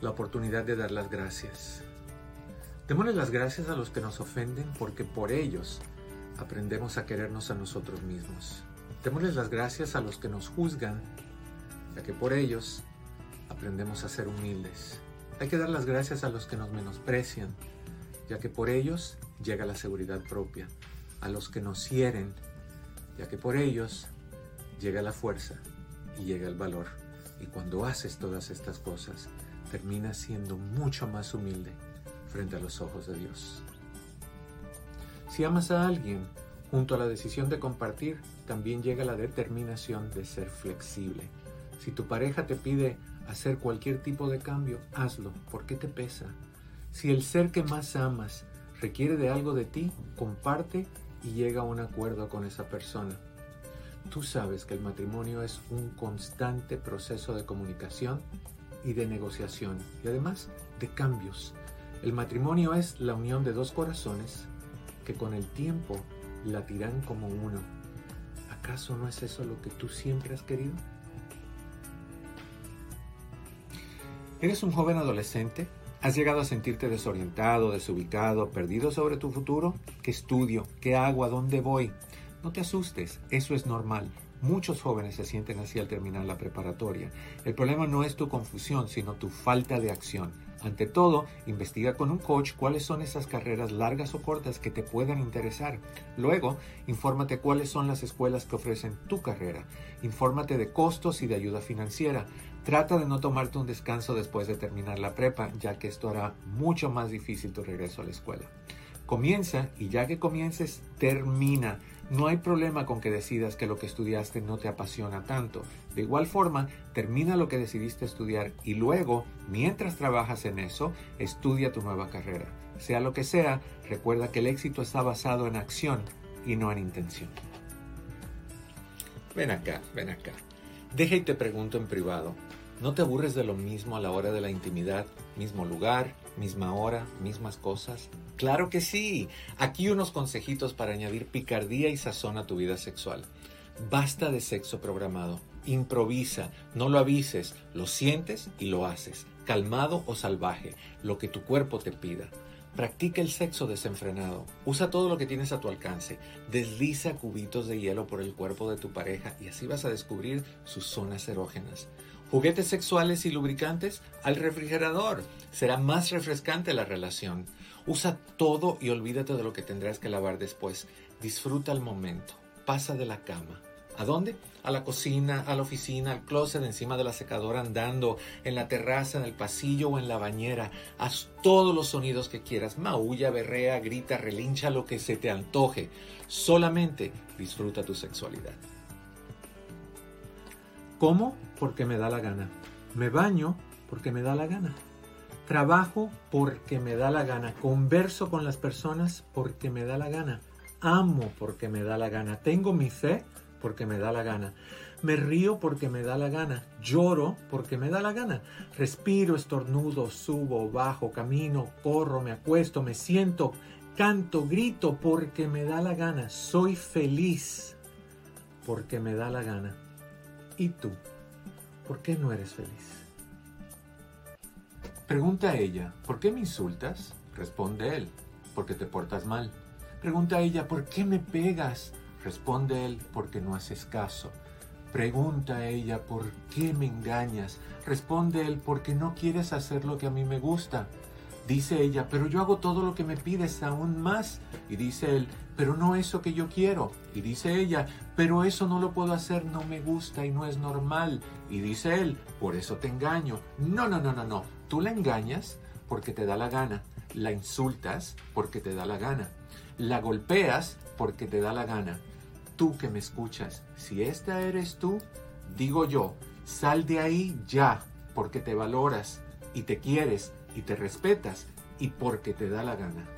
la oportunidad de dar las gracias. Démosle las gracias a los que nos ofenden porque por ellos aprendemos a querernos a nosotros mismos. Démosles las gracias a los que nos juzgan, ya que por ellos aprendemos a ser humildes. Hay que dar las gracias a los que nos menosprecian, ya que por ellos llega la seguridad propia. A los que nos hieren, ya que por ellos llega la fuerza y llega el valor. Y cuando haces todas estas cosas, terminas siendo mucho más humilde frente a los ojos de Dios. Si amas a alguien, junto a la decisión de compartir, también llega la determinación de ser flexible. Si tu pareja te pide hacer cualquier tipo de cambio, hazlo, porque te pesa. Si el ser que más amas requiere de algo de ti, comparte y llega a un acuerdo con esa persona. Tú sabes que el matrimonio es un constante proceso de comunicación y de negociación y además de cambios. El matrimonio es la unión de dos corazones que con el tiempo latirán como uno. ¿Acaso no es eso lo que tú siempre has querido? ¿Eres un joven adolescente? ¿Has llegado a sentirte desorientado, desubicado, perdido sobre tu futuro? ¿Qué estudio? ¿Qué hago? ¿A dónde voy? No te asustes, eso es normal. Muchos jóvenes se sienten así al terminar la preparatoria. El problema no es tu confusión, sino tu falta de acción. Ante todo, investiga con un coach cuáles son esas carreras largas o cortas que te puedan interesar. Luego, infórmate cuáles son las escuelas que ofrecen tu carrera. Infórmate de costos y de ayuda financiera. Trata de no tomarte un descanso después de terminar la prepa, ya que esto hará mucho más difícil tu regreso a la escuela. Comienza y ya que comiences, termina. No hay problema con que decidas que lo que estudiaste no te apasiona tanto. De igual forma, termina lo que decidiste estudiar y luego, mientras trabajas en eso, estudia tu nueva carrera. Sea lo que sea, recuerda que el éxito está basado en acción y no en intención. Ven acá, ven acá. Deja y te pregunto en privado. ¿No te aburres de lo mismo a la hora de la intimidad? Mismo lugar, misma hora, mismas cosas. Claro que sí. Aquí unos consejitos para añadir picardía y sazón a tu vida sexual. Basta de sexo programado. Improvisa, no lo avises, lo sientes y lo haces, calmado o salvaje, lo que tu cuerpo te pida. Practica el sexo desenfrenado. Usa todo lo que tienes a tu alcance. Desliza cubitos de hielo por el cuerpo de tu pareja y así vas a descubrir sus zonas erógenas. Juguetes sexuales y lubricantes al refrigerador. Será más refrescante la relación. Usa todo y olvídate de lo que tendrás que lavar después. Disfruta el momento. Pasa de la cama. ¿A dónde? A la cocina, a la oficina, al closet, encima de la secadora, andando, en la terraza, en el pasillo o en la bañera. Haz todos los sonidos que quieras. Maulla, berrea, grita, relincha, lo que se te antoje. Solamente disfruta tu sexualidad. ¿Cómo? Porque me da la gana. Me baño porque me da la gana. Trabajo porque me da la gana. Converso con las personas porque me da la gana. Amo porque me da la gana. Tengo mi fe porque me da la gana. Me río porque me da la gana. Lloro porque me da la gana. Respiro, estornudo, subo, bajo, camino, corro, me acuesto, me siento, canto, grito porque me da la gana. Soy feliz porque me da la gana. ¿Y tú? ¿Por qué no eres feliz? Pregunta a ella, ¿por qué me insultas? Responde él, porque te portas mal. Pregunta a ella, ¿por qué me pegas? Responde él, porque no haces caso. Pregunta a ella, ¿por qué me engañas? Responde él, porque no quieres hacer lo que a mí me gusta. Dice ella, pero yo hago todo lo que me pides aún más. Y dice él, pero no eso que yo quiero. Y dice ella, pero eso no lo puedo hacer, no me gusta y no es normal. Y dice él, por eso te engaño. No, no, no, no, no. Tú la engañas porque te da la gana. La insultas porque te da la gana. La golpeas porque te da la gana. Tú que me escuchas, si esta eres tú, digo yo, sal de ahí ya, porque te valoras y te quieres y te respetas y porque te da la gana.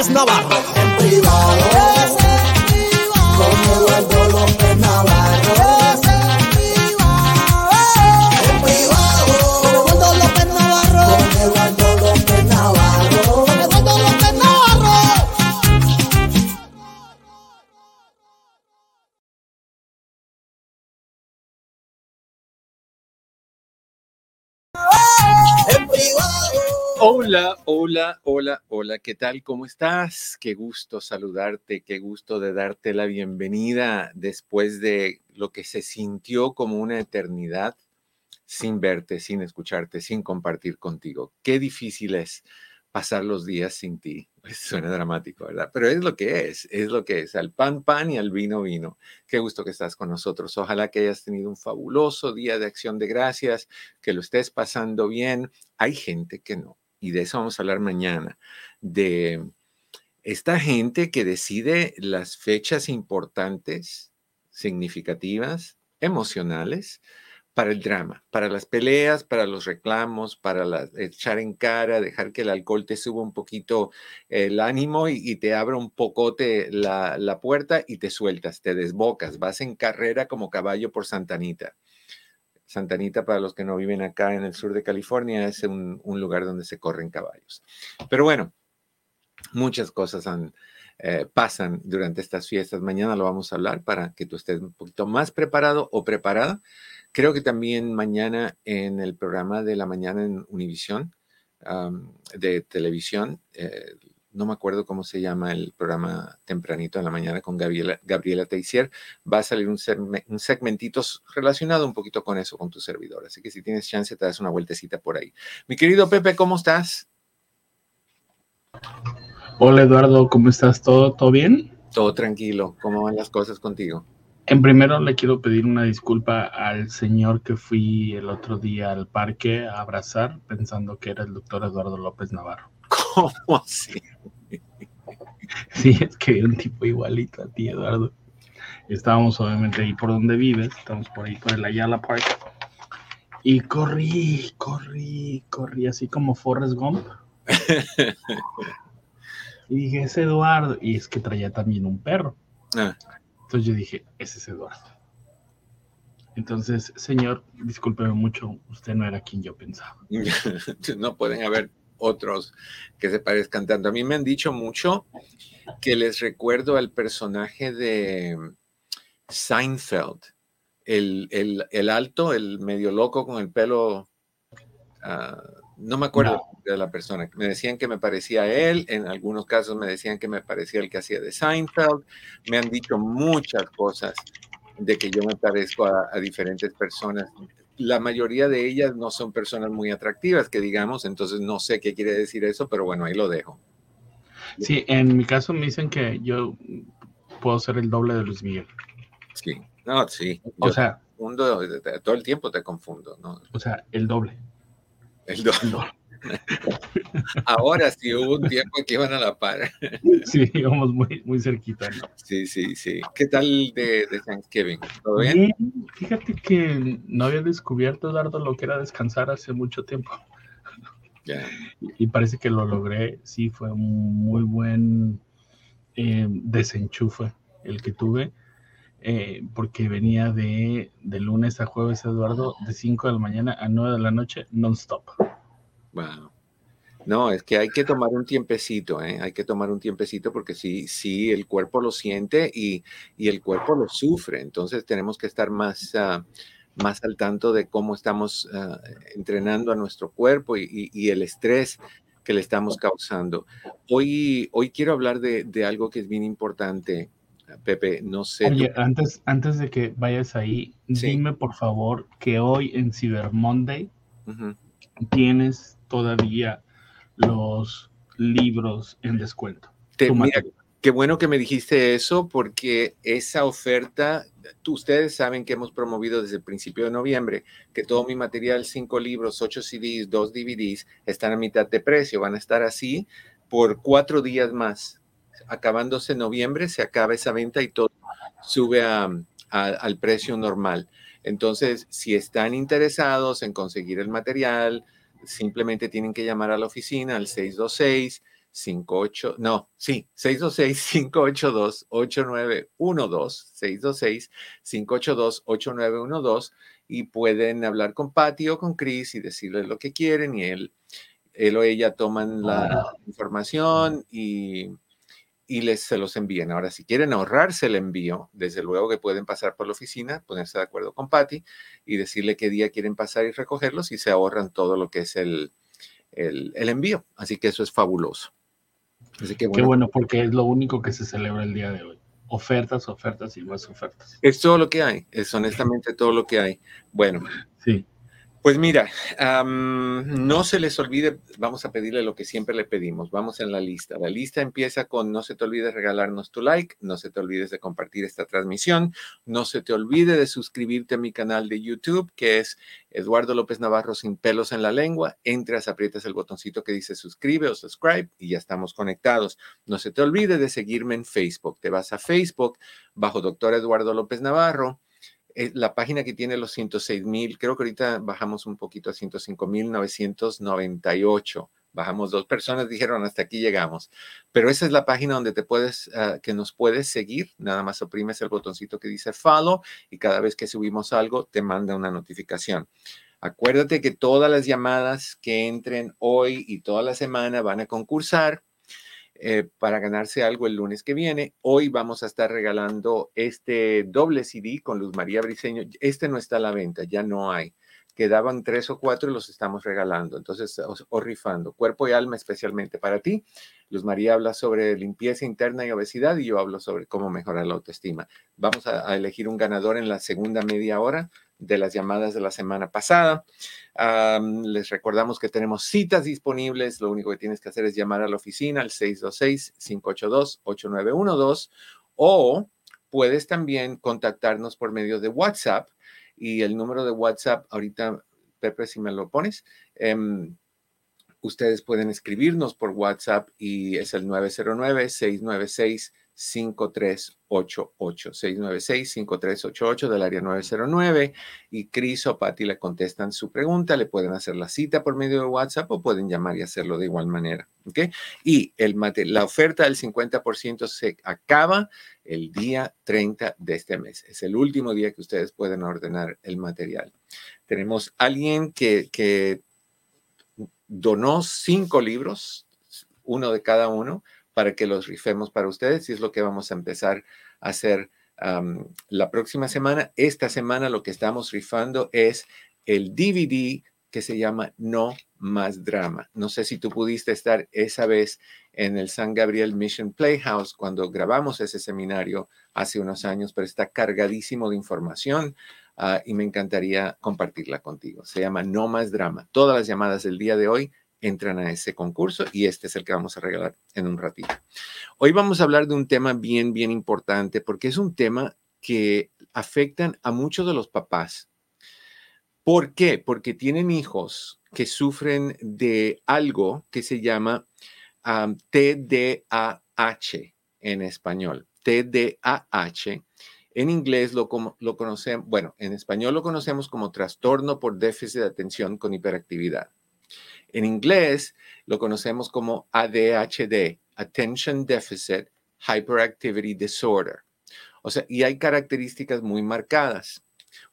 Doctor López Navarro. Hola, hola, hola, hola, ¿qué tal? ¿Cómo estás? Qué gusto saludarte, qué gusto de darte la bienvenida después de lo que se sintió como una eternidad sin verte, sin escucharte, sin compartir contigo. Qué difícil es pasar los días sin ti. Pues suena dramático, ¿verdad? Pero es lo que es, es lo que es. Al pan, pan y al vino, vino. Qué gusto que estás con nosotros. Ojalá que hayas tenido un fabuloso día de acción de gracias, que lo estés pasando bien. Hay gente que no. Y de eso vamos a hablar mañana. De esta gente que decide las fechas importantes, significativas, emocionales, para el drama, para las peleas, para los reclamos, para la- echar en cara, dejar que el alcohol te suba un poquito el ánimo y, te abra un pocote la, la puerta y te sueltas, te desbocas, vas en carrera como caballo por Santanita. Santanita, para los que no viven acá en el sur de California, es un, lugar donde se corren caballos. Pero bueno, muchas cosas han, eh, pasan durante estas fiestas. Mañana lo vamos a hablar para que tú estés un poquito más preparado o preparada. Creo que también mañana en el programa de la mañana en Univisión de televisión, eh, no me acuerdo cómo se llama el programa tempranito en la mañana con Gabriela, Gabriela Teisier, va a salir un, un segmentito relacionado un poquito con eso, con tu servidor. Así que si tienes chance, te das una vueltecita por ahí. Mi querido Pepe, ¿cómo estás? Hola Eduardo, ¿cómo estás? ¿Todo, todo bien? Todo tranquilo. ¿Cómo van las cosas contigo? En primero le quiero pedir una disculpa al señor que fui el otro día al parque a abrazar pensando que era el doctor Eduardo López Navarro. ¿Cómo así? Sí, es que era un tipo igualito a ti, Eduardo. Estábamos obviamente ahí por donde vives, estamos por ahí por el Ayala Park. Y corrí, corrí, corrí, así como Forrest Gump. Y dije, es Eduardo. Y es que traía también un perro. Ah, Entonces yo dije, ese es Eduardo. Entonces, señor, discúlpeme mucho, usted no era quien yo pensaba. no pueden haber otros que se parezcan tanto. A mí me han dicho mucho que les recuerdo al personaje de Seinfeld, el, el- el alto, el medio loco con el pelo, ah, no me acuerdo de la persona. Me decían que me parecía a él, en algunos casos me decían que me parecía el que hacía de Seinfeld. Me han dicho muchas cosas de que yo me parezco a, a diferentes personas. La mayoría de ellas no son personas muy atractivas, que digamos, entonces no sé qué quiere decir eso, pero bueno, ahí lo dejo. Sí, en mi caso me dicen que yo puedo ser el doble de Luis Miguel. Sí, no, sí. O sea, confundo, todo el tiempo te confundo, ¿no? o sea, el doble. El do- el doble. Ahora sí hubo un tiempo que iban a la par. Sí, íbamos muy, muy cerquita. ¿no? Sí, sí, sí. ¿Qué tal de, de Thanksgiving? ¿Todo bien? Bien, fíjate que no había descubierto, Eduardo, lo que era descansar hace mucho tiempo. Ya. Y parece que lo logré. Sí, fue un muy buen eh, desenchufe el que tuve. eh, porque venía de, de lunes a jueves, Eduardo, de 5 de la mañana a 9 de la noche, non-stop. Wow. No, es que hay que tomar un tiempecito, ¿eh? Hay que tomar un tiempecito porque sí, sí, el cuerpo lo siente y, y el cuerpo lo sufre. Entonces tenemos que estar más, ah, más al tanto de cómo estamos ah, entrenando a nuestro cuerpo y, y- y el estrés que le estamos causando. Hoy, hoy quiero hablar de, de algo que es bien importante, Pepe. No sé. tú- Oye, antes, antes de que vayas ahí, Sí. dime por favor que hoy en Cyber Monday tienes todavía los libros en descuento. Te- mira. Qué bueno que me dijiste eso porque esa oferta, tú, ustedes saben que hemos promovido desde el principio de noviembre que todo mi material, cinco libros, ocho CDs, dos DVDs, están a mitad de precio, van a estar así por cuatro días más. acabándose noviembre, se acaba esa venta y todo sube al precio normal. Entonces, si están interesados en conseguir el material, simplemente tienen que llamar a la oficina al 626 58, no, sí, 626-582-8912, 626-582-8912 y pueden hablar con Patty o con Chris y decirles lo que quieren y él, él o ella toman la información y y les se los envían. Ahora, si quieren ahorrarse el envío, desde luego que pueden pasar por la oficina, ponerse de acuerdo con Patty y decirle qué día quieren pasar y recogerlos y se ahorran todo lo que es el, el, envío. Así que eso es fabuloso. Así que bueno. Qué bueno, porque es lo único que se celebra el día de hoy. Ofertas, ofertas y más ofertas. Es todo lo que hay, es honestamente todo lo que hay. Bueno. Sí. Pues mira, no se les olvide, vamos a pedirle lo que siempre le pedimos, vamos en la lista. La lista empieza con no se te olvide regalarnos tu like, no se te olvides de compartir esta transmisión, no se te olvide de suscribirte a mi canal de YouTube, que es Eduardo López Navarro sin pelos en la lengua. Entras, aprietas el botoncito que dice suscribe o subscribe y ya estamos conectados. No se te olvide de seguirme en Facebook. Te vas a Facebook bajo doctor Eduardo López Navarro eh, la página que tiene los 106 mil, creo que ahorita bajamos un poquito a 105 mil 998. Bajamos dos personas, dijeron hasta aquí llegamos. Pero esa es la página donde te puedes, ah, que nos puedes seguir. Nada más oprimes el botoncito que dice follow y cada vez que subimos algo te manda una notificación. Acuérdate que todas las llamadas que entren hoy y toda la semana van a concursar eh, para ganarse algo el lunes que viene. Hoy vamos a estar regalando este doble CD con Luz María Briceño. Este no está a la venta, ya no hay. Quedaban tres o cuatro y los estamos regalando. Entonces, o, rifando. Cuerpo y alma especialmente para ti. Luz María habla sobre limpieza interna y obesidad y yo hablo sobre cómo mejorar la autoestima. Vamos a elegir un ganador en la segunda media hora de las llamadas de la semana pasada. les recordamos que tenemos citas disponibles. Lo único que tienes que hacer es llamar a la oficina al 626-582-8912 o puedes también contactarnos por medio de WhatsApp y el número de WhatsApp, ahorita, Pepe, si me lo pones, em, ustedes pueden escribirnos por WhatsApp y es el 909-696. 5388 696-5388 del área 909 y Cris o Patti le contestan su pregunta, le pueden hacer la cita por medio de WhatsApp o pueden llamar y hacerlo de igual manera. ¿ok? Y el la oferta del 50% se acaba el día 30 de este mes. Es el último día que ustedes pueden ordenar el material. Tenemos alguien que, que donó cinco libros, uno de cada uno para que los rifemos para ustedes y es lo que vamos a empezar a hacer la próxima semana. Esta semana lo que estamos rifando es el DVD que se llama No Más Drama. No sé si tú pudiste estar esa vez en el San Gabriel Mission Playhouse cuando grabamos ese seminario hace unos años, pero está cargadísimo de información ah, y me encantaría compartirla contigo. Se llama No Más Drama. Todas las llamadas del día de hoy entran a ese concurso y este es el que vamos a regalar en un ratito. Hoy vamos a hablar de un tema bien, bien importante porque es un tema que afectan a muchos de los papás. ¿Por qué? Porque tienen hijos que sufren de algo que se llama TDAH en español. TDAH. En inglés lo, lo conocemos, bueno, en español lo conocemos como trastorno por déficit de atención con hiperactividad. En inglés lo conocemos como ADHD, Attention Deficit Hyperactivity Disorder. O sea, y hay características muy marcadas.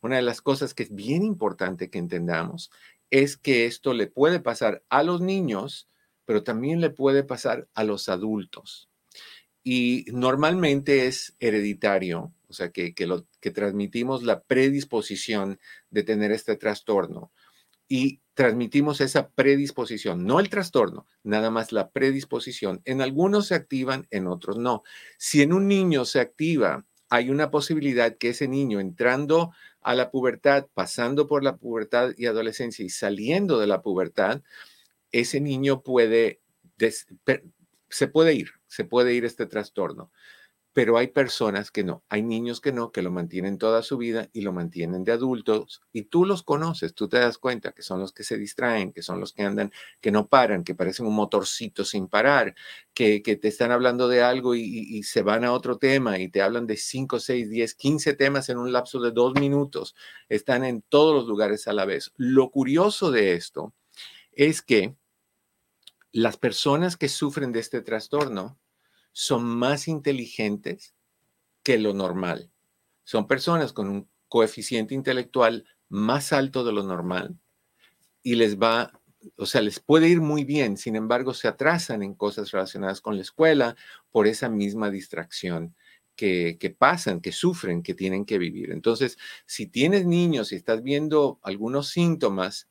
Una de las cosas que es bien importante que entendamos es que esto le puede pasar a los niños, pero también le puede pasar a los adultos. Y normalmente es hereditario, o sea, que, lo, que transmitimos la predisposición de tener este trastorno y transmitimos esa predisposición, no el trastorno, nada más la predisposición. En algunos se activan, en otros no. Si en un niño se activa, hay una posibilidad que ese niño entrando a la pubertad, pasando por la pubertad y adolescencia y saliendo de la pubertad, ese niño puede, se puede ir, se puede ir este trastorno. Pero hay personas que no, hay niños que no, que lo mantienen toda su vida y lo mantienen de adultos y tú los conoces, tú te das cuenta que son los que se distraen, que son los que andan, que no paran, que parecen un motorcito sin parar, que, te están hablando de algo y, se van a otro tema y te hablan de 5, 6, 10, 15 temas en un lapso de dos minutos, están en todos los lugares a la vez. Lo curioso de esto es que las personas que sufren de este trastorno, son más inteligentes que lo normal. Son personas con un coeficiente intelectual más alto de lo normal y les va, o sea, les puede ir muy bien, sin embargo, se atrasan en cosas relacionadas con la escuela por esa misma distracción. Que, pasan, que sufren, que tienen que vivir. Entonces, si tienes niños y estás viendo algunos síntomas,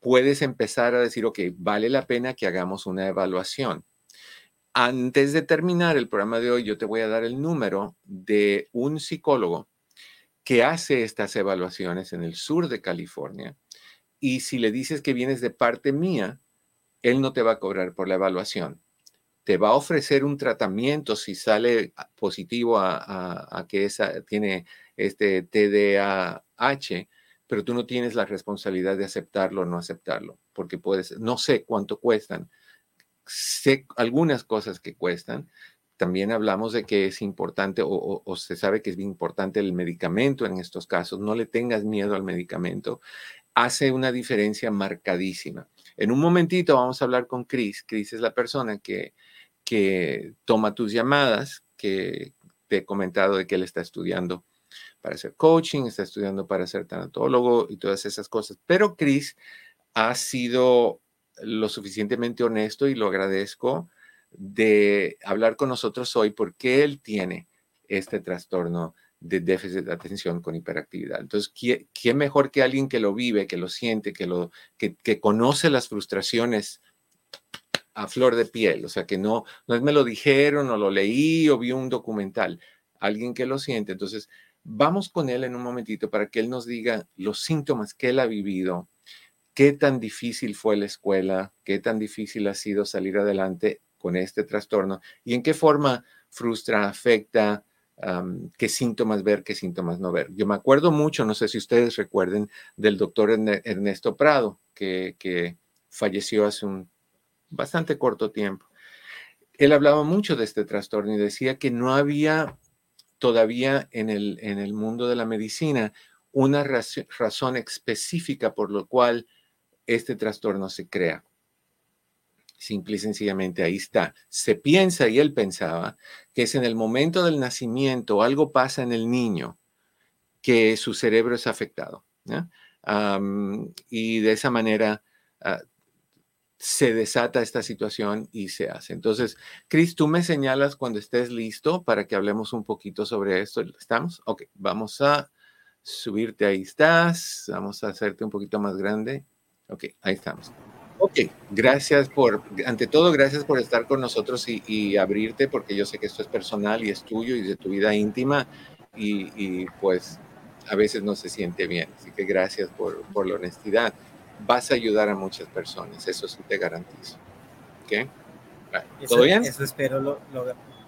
puedes empezar a decir, ok, vale la pena que hagamos una evaluación. Antes de terminar el programa de hoy, yo te voy a dar el número de un psicólogo que hace estas evaluaciones en el sur de California. Y si le dices que vienes de parte mía, él no te va a cobrar por la evaluación. Te va a ofrecer un tratamiento si sale positivo a, que esa, tiene este TDAH, pero tú no tienes la responsabilidad de aceptarlo o no aceptarlo, porque puedes, no sé cuánto cuestan, sé algunas cosas que cuestan. También hablamos de que es importante o, se sabe que es importante el medicamento en estos casos. No le tengas miedo al medicamento. Hace una diferencia marcadísima. En un momentito vamos a hablar con Chris. Chris es la persona que, que toma tus llamadas, que te he comentado de que él está estudiando para hacer coaching, está estudiando para ser tanatólogo y todas esas cosas. Pero Chris ha sido lo suficientemente honesto y lo agradezco de hablar con nosotros hoy porque él tiene este trastorno de déficit de atención con hiperactividad. Entonces, ¿quién, mejor que alguien que lo vive, que lo siente, que, lo, que, conoce las frustraciones a flor de piel? O sea, que no, no me lo dijeron o lo leí o vi un documental, alguien que lo siente. Entonces, vamos con él en un momentito para que él nos diga los síntomas que él ha vivido, qué tan difícil fue la escuela, qué tan difícil ha sido salir adelante con este trastorno y en qué forma frustra, afecta, qué síntomas ver, qué síntomas no ver. Yo me acuerdo mucho, no sé si ustedes recuerden, del doctor Ernesto Prado, que, falleció hace un bastante corto tiempo. Él hablaba mucho de este trastorno y decía que no había todavía en el, en el mundo de la medicina una razón específica por lo cual este trastorno se crea. Simple y sencillamente ahí está. Se piensa, y él pensaba, que es en el momento del nacimiento, algo pasa en el niño, que su cerebro es afectado. y de esa manera ah, se desata esta situación y se hace. Entonces, Chris, tú me señalas cuando estés listo para que hablemos un poquito sobre esto. ¿Estamos? Ok, vamos a subirte, ahí estás. Vamos a hacerte un poquito más grande. Ok, ahí estamos. Ok, gracias por, ante todo, gracias por estar con nosotros y, abrirte, porque yo sé que esto es personal y es tuyo y de tu vida íntima y, pues a veces no se siente bien. Así que gracias por, por, la honestidad. Vas a ayudar a muchas personas, eso sí te garantizo. ¿Ok? ¿Todo bien? Eso espero. Lo,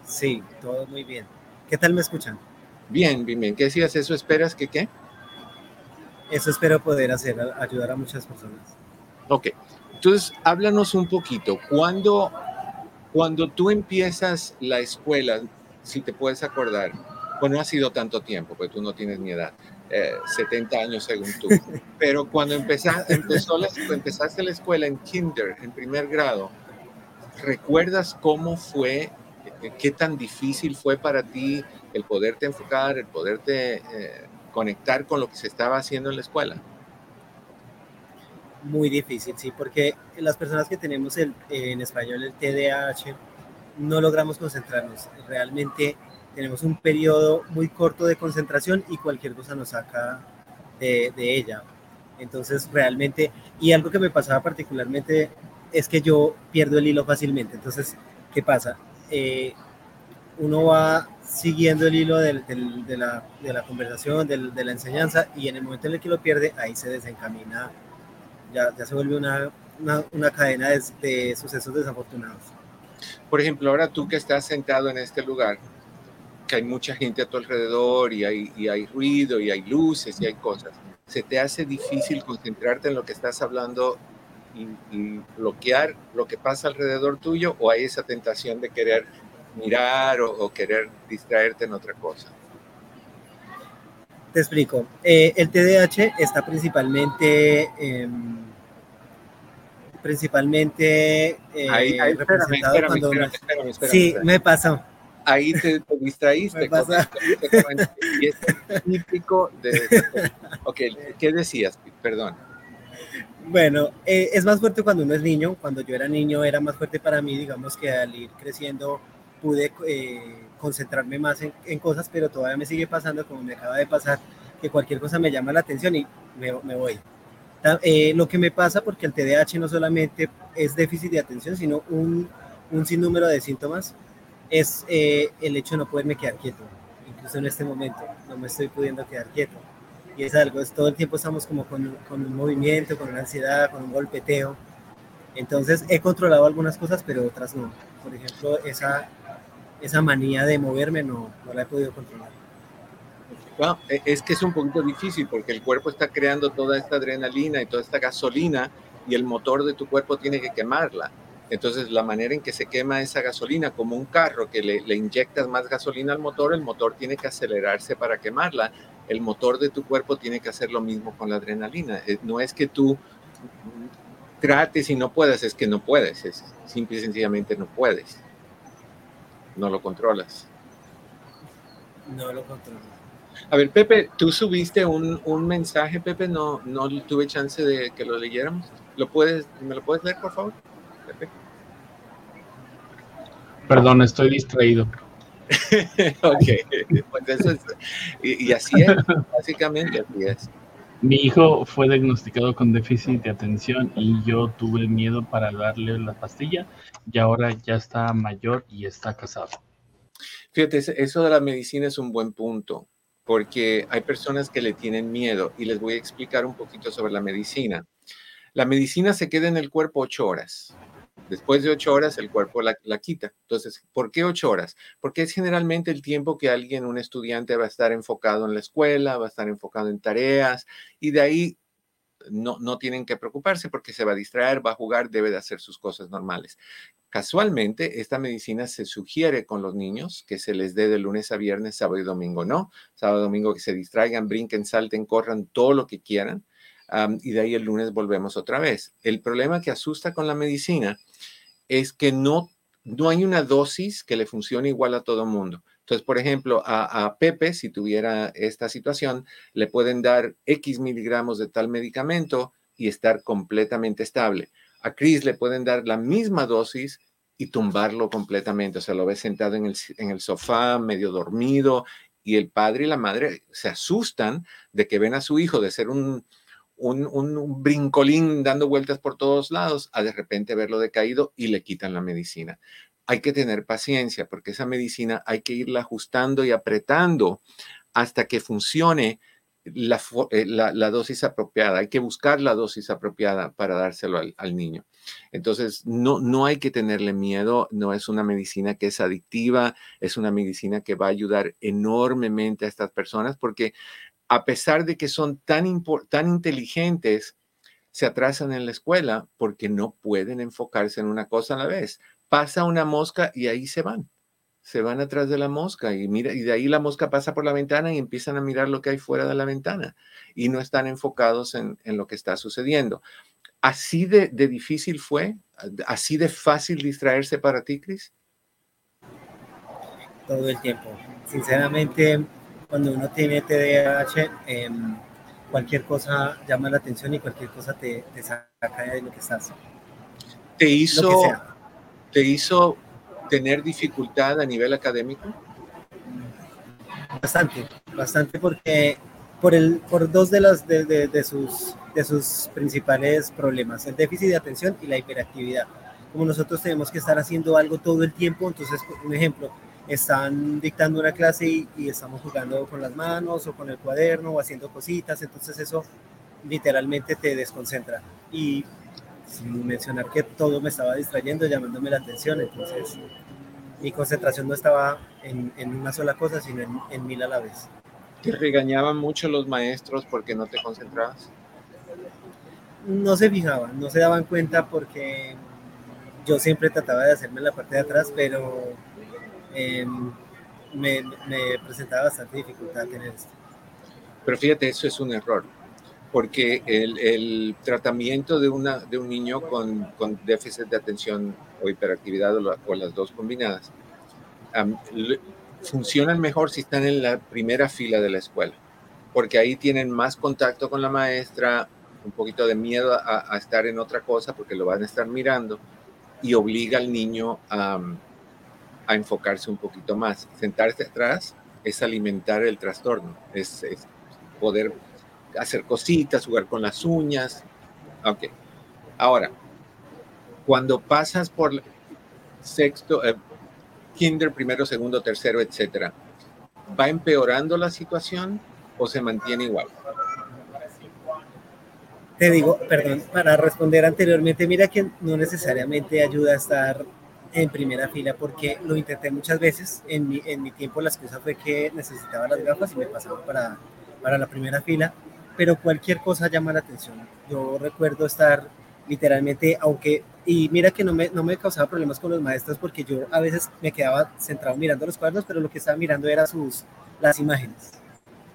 sí, todo muy bien. ¿Qué tal me escuchan? Bien, bien, bien. ¿Qué decías? ¿Eso esperas que qué? Eso espero poder hacer, ayudar a muchas personas. Ok, entonces háblanos un poquito. Cuando, cuando tú empiezas la escuela, si te puedes acordar, pues no ha sido tanto tiempo, porque tú no tienes ni edad, 70 eh, años según tú, pero cuando empezaste, empezó la, empezaste la escuela en kinder, en primer grado, ¿recuerdas cómo fue, qué tan difícil fue para ti el poderte enfocar, el poderte... Eh, conectar con lo que se estaba haciendo en la escuela? Muy difícil, sí, porque las personas que tenemos el, en español el TDAH no logramos concentrarnos. Realmente tenemos un periodo muy corto de concentración y cualquier cosa nos saca de, ella. Entonces, realmente, y algo que me pasaba particularmente es que yo pierdo el hilo fácilmente. Entonces, ¿qué pasa? Eh, uno va siguiendo el hilo de, la, de, la, conversación, de, la enseñanza, y en el momento en el que lo pierde, ahí se desencamina, ya, se vuelve una, cadena de, sucesos desafortunados. Por ejemplo, ahora tú que estás sentado en este lugar, que hay mucha gente a tu alrededor y hay, y hay ruido y hay luces y hay cosas. ¿Se te hace difícil concentrarte en lo que estás hablando y, bloquear lo que pasa alrededor tuyo o hay esa tentación de querer mirar o, querer distraerte en otra cosa? Te explico. Eh, el TDAH está principalmente, em, principalmente eh, representado cuando... sí, me pasó. Ahí te, distraíste. Me pasa. y es típico de... Ok, ¿qué decías? Perdón. Bueno, eh, es más fuerte cuando uno es niño. Cuando yo era niño era más fuerte para mí, digamos que al ir creciendo pude eh, concentrarme más en, cosas, pero todavía me sigue pasando, como me acaba de pasar, que cualquier cosa me llama la atención y me, voy. Eh, lo que me pasa, porque el TDAH no solamente es déficit de atención, sino un, un sinnúmero de síntomas, es el hecho de no poderme quedar quieto. Incluso en este momento no me estoy pudiendo quedar quieto y es algo, es todo el tiempo estamos como con, con, un movimiento, con una ansiedad, con un golpeteo. Entonces he controlado algunas cosas, pero otras no. Por ejemplo, esa, esa manía de moverme no, no la he podido controlar. E, es que es un poquito difícil porque el cuerpo está creando toda esta adrenalina y toda esta gasolina y el motor de tu cuerpo tiene que quemarla. Entonces, la manera en que se quema esa gasolina, como un carro que le, le, inyectas más gasolina al motor, el motor tiene que acelerarse para quemarla el motor de tu cuerpo tiene que hacer lo mismo con la adrenalina. Eh, no es que tú trates y no puedas, es que no puedes, es simple y sencillamente no puedes. No lo controlas. No lo controlo. A ver, Pepe, tú subiste un, mensaje, Pepe, no, no tuve chance de que lo leyéramos. ¿Lo puedes, ¿Me lo puedes leer, por favor? Pepe. Perdón, estoy distraído. ok, pues eso es, y, así es, básicamente así es. Mi hijo fue diagnosticado con déficit de atención y yo tuve miedo para darle la pastilla y ahora ya está mayor y está casado. Fíjate, eso de la medicina es un buen punto porque hay personas que le tienen miedo y les voy a explicar un poquito sobre la medicina. La medicina se queda en el cuerpo ocho horas. Después de ocho horas el cuerpo la, quita. Entonces, ¿por qué ocho horas? Porque es generalmente el tiempo que alguien, un estudiante, va a estar enfocado en la escuela, va a estar enfocado en tareas y de ahí no, no tienen que preocuparse porque se va a distraer, va a jugar, debe de hacer sus cosas normales. Casualmente, esta medicina se sugiere con los niños que se les dé de lunes a viernes, sábado y domingo, ¿no? Sábado y domingo que se distraigan, brinquen, salten, corran, todo lo que quieran y de ahí el lunes volvemos otra vez. El problema que asusta con la medicina es que no, no hay una dosis que le funcione igual a todo mundo. Entonces, por ejemplo, a, a, Pepe, si tuviera esta situación, le pueden dar X miligramos de tal medicamento y estar completamente estable. A Chris le pueden dar la misma dosis y tumbarlo completamente. O sea, lo ves sentado en el, en el sofá, medio dormido, y el padre y la madre se asustan de que ven a su hijo de ser un, un, brincolín dando vueltas por todos lados, a de repente verlo decaído y le quitan la medicina. Hay que tener paciencia porque esa medicina hay que irla ajustando y apretando hasta que funcione la, eh, dosis apropiada. Hay que buscar la dosis apropiada para dárselo al, niño. Entonces, no, no hay que tenerle miedo. No es una medicina que es adictiva, es una medicina que va a ayudar enormemente a estas personas porque a pesar de que son tan, tan inteligentes, se atrasan en la escuela porque no pueden enfocarse en una cosa a la vez. Pasa una mosca y ahí se van. Se van atrás de la mosca y, mira, y de ahí la mosca pasa por la ventana y empiezan a mirar lo que hay fuera de la ventana y no están enfocados en, lo que está sucediendo. ¿Así de, de, difícil fue? ¿Así de fácil distraerse para ti, Cris? Todo el tiempo. Sinceramente, cuando uno tiene TDAH, em, cualquier cosa llama la atención y cualquier cosa te, saca de lo que estás. ¿Te hizo, ¿Te hizo tener dificultad a nivel académico? Bastante, bastante porque por, el, por dos de, las, de, de, sus, de sus principales problemas, el déficit de atención y la hiperactividad. Como nosotros tenemos que estar haciendo algo todo el tiempo, entonces, un ejemplo, están dictando una clase y, estamos jugando con las manos o con el cuaderno o haciendo cositas, entonces eso literalmente te desconcentra. Y sin mencionar que todo me estaba distrayendo, llamándome la atención, entonces mi concentración no estaba en, en una sola cosa, sino en, en, mil a la vez. ¿Te regañaban mucho los maestros porque no te concentrabas? No se fijaban, no se daban cuenta porque yo siempre trataba de hacerme la parte de atrás, pero eh, me, me, presentaba bastante dificultad tener esto. Pero fíjate, eso es un error, porque el, el tratamiento de, una, de un niño con, con, déficit de atención o hiperactividad o, la, o las dos combinadas um, funcionan mejor si están en la primera fila de la escuela, porque ahí tienen más contacto con la maestra, un poquito de miedo a, a estar en otra cosa porque lo van a estar mirando y obliga al niño a, a enfocarse un poquito más. Sentarse atrás es alimentar el trastorno, es, poder hacer cositas, jugar con las uñas. Ok. Ahora, cuando pasas por sexto, eh, kinder, primero, segundo, tercero, etcétera, ¿va empeorando la situación o se mantiene igual? Te digo, perdón, para responder anteriormente, mira que no necesariamente ayuda a estar en primera fila porque lo intenté muchas veces. En mi, en mi tiempo la excusa fue que necesitaba las gafas y me pasaba para, para la primera fila, pero cualquier cosa llama la atención. Yo recuerdo estar literalmente, aunque, y mira que no me, no me causaba problemas con los maestros porque yo a veces me quedaba centrado mirando los cuadernos, pero lo que estaba mirando era sus, las imágenes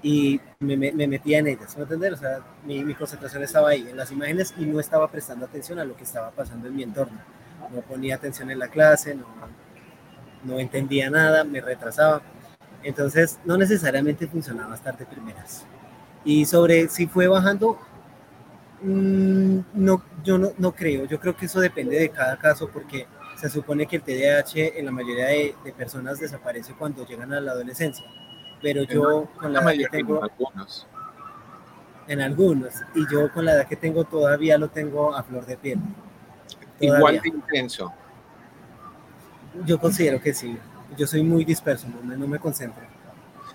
y me, me, me metía en ellas, ¿me entiendes? O sea, mi, mi concentración estaba ahí, en las imágenes y no estaba prestando atención a lo que estaba pasando en mi entorno no ponía atención en la clase, no, no entendía nada, me retrasaba. Entonces, no necesariamente funcionaba estar de primeras. Y sobre si fue bajando, mmm, no, yo no, no, creo. Yo creo que eso depende de cada caso porque se supone que el TDAH en la mayoría de, de personas desaparece cuando llegan a la adolescencia. Pero yo con la edad que tengo... En algunos. En algunos. Y yo con la edad que tengo todavía lo tengo a flor de piel. Todavía. Igual de intenso. Yo considero que sí. Yo soy muy disperso, no me, no me concentro.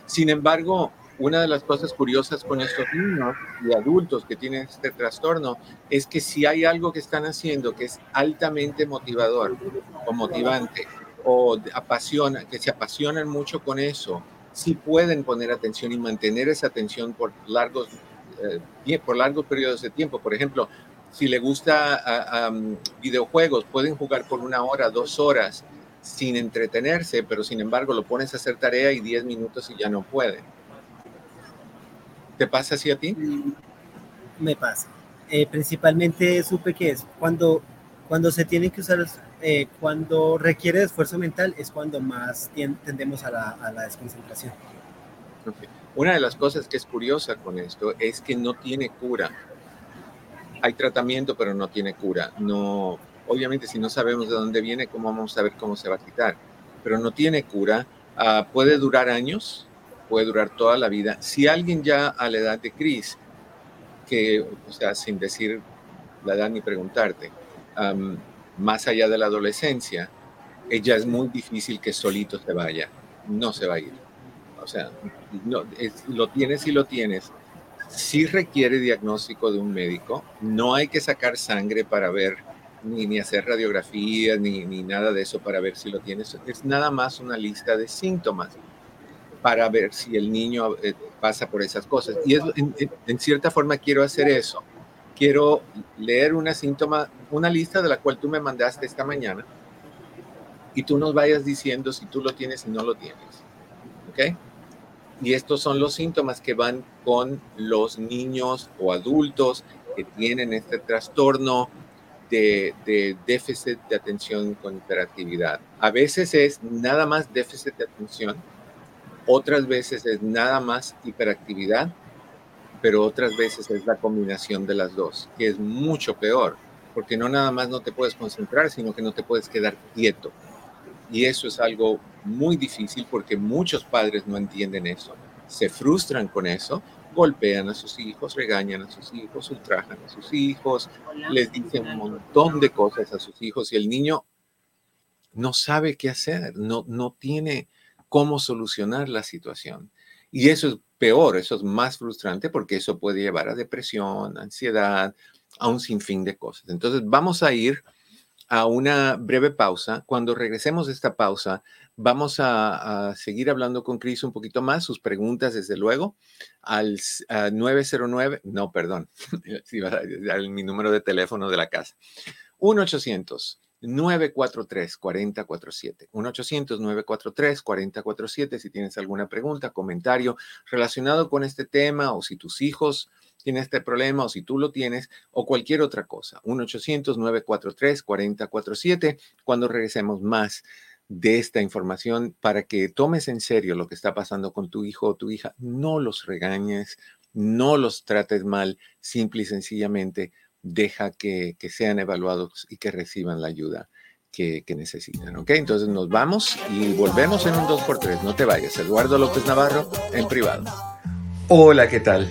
Sin embargo, una de las cosas curiosas con estos niños y adultos que tienen este trastorno es que si hay algo que están haciendo que es altamente motivador o motivante o apasiona, que se apasionan mucho con eso, si pueden poner atención y mantener esa atención por largos, eh, por largos periodos de tiempo. Por ejemplo, si le gusta um, videojuegos, pueden jugar por una hora, dos horas sin entretenerse, pero sin embargo lo pones a hacer tarea y 10 minutos y ya no pueden. ¿Te pasa así a ti? Me pasa. Eh, principalmente supe que es cuando, cuando se tiene que usar, eh, cuando requiere esfuerzo mental, es cuando más tendemos a la, a la desconcentración. Okay. Una de las cosas que es curiosa con esto es que no tiene cura hay tratamiento, pero no tiene cura. No, obviamente, si no sabemos de dónde viene, ¿cómo vamos a saber cómo se va a quitar? Pero no tiene cura. Uh, puede durar años, puede durar toda la vida. Si alguien ya a la edad de Cris, que, o sea, sin decir la edad ni preguntarte, más allá de la adolescencia, ella es muy difícil que solito se vaya. No se va a ir. O sea, no, es, lo tienes y lo tienes sí requiere diagnóstico de un médico. No hay que sacar sangre para ver, ni, ni hacer radiografías, ni, ni, nada de eso para ver si lo tienes. Es nada más una lista de síntomas para ver si el niño eh, pasa por esas cosas. Y es, en, en, cierta forma quiero hacer eso. Quiero leer una síntoma, una lista de la cual tú me mandaste esta mañana y tú nos vayas diciendo si tú lo tienes y no lo tienes. ¿Ok? Y estos son los síntomas que van con los niños o adultos que tienen este trastorno de, déficit de atención con hiperactividad. A veces es nada más déficit de atención, otras veces es nada más hiperactividad, pero otras veces es la combinación de las dos, que es mucho peor, porque no nada más no te puedes concentrar, sino que no te puedes quedar quieto. Y eso es algo muy difícil porque muchos padres no entienden eso. Se frustran con eso, golpean a sus hijos, regañan a sus hijos, ultrajan a sus hijos, les dicen un montón de cosas a sus hijos y el niño no sabe qué hacer, no, no tiene cómo solucionar la situación. Y eso es peor, eso es más frustrante porque eso puede llevar a depresión, ansiedad, a un sinfín de cosas. Entonces vamos a ir a una breve pausa. Cuando regresemos de esta pausa, vamos a, seguir hablando con Cris un poquito más, sus preguntas, desde luego, al 909, no, perdón, mi número de teléfono de la casa. 1 800 943-4047. 1-800-943-4047 si tienes alguna pregunta, comentario relacionado con este tema o si tus hijos tienen este problema o si tú lo tienes o cualquier otra cosa. 1-800-943-4047 cuando regresemos más de esta información para que tomes en serio lo que está pasando con tu hijo o tu hija. No los regañes, no los trates mal, simple y sencillamente deja que, sean evaluados y que reciban la ayuda que, necesitan. ¿Ok? Entonces nos vamos y volvemos en un 2x3. No te vayas. Eduardo López Navarro en privado. Hola, ¿qué tal?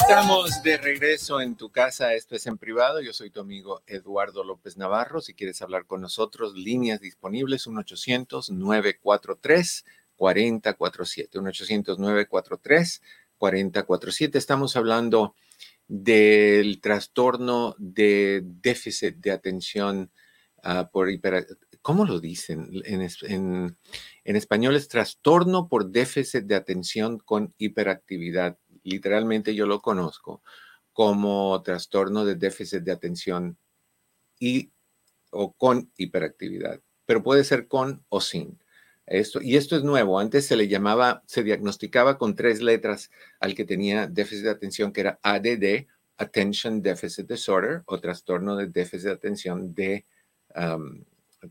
Estamos de regreso en tu casa, esto es en privado, yo soy tu amigo Eduardo López Navarro, si quieres hablar con nosotros, líneas disponibles 1-800-943-4047, 1-800-943-4047, estamos hablando del trastorno de déficit de atención uh, por hiper, ¿cómo lo dicen? En, español es trastorno por déficit de atención con hiperactividad. Literalmente yo lo conozco como trastorno de déficit de atención y o con hiperactividad, pero puede ser con o sin. Esto, y esto es nuevo. Antes se le llamaba, se diagnosticaba con tres letras al que tenía déficit de atención, que era ADD, Attention Deficit Disorder, o trastorno de déficit de atención de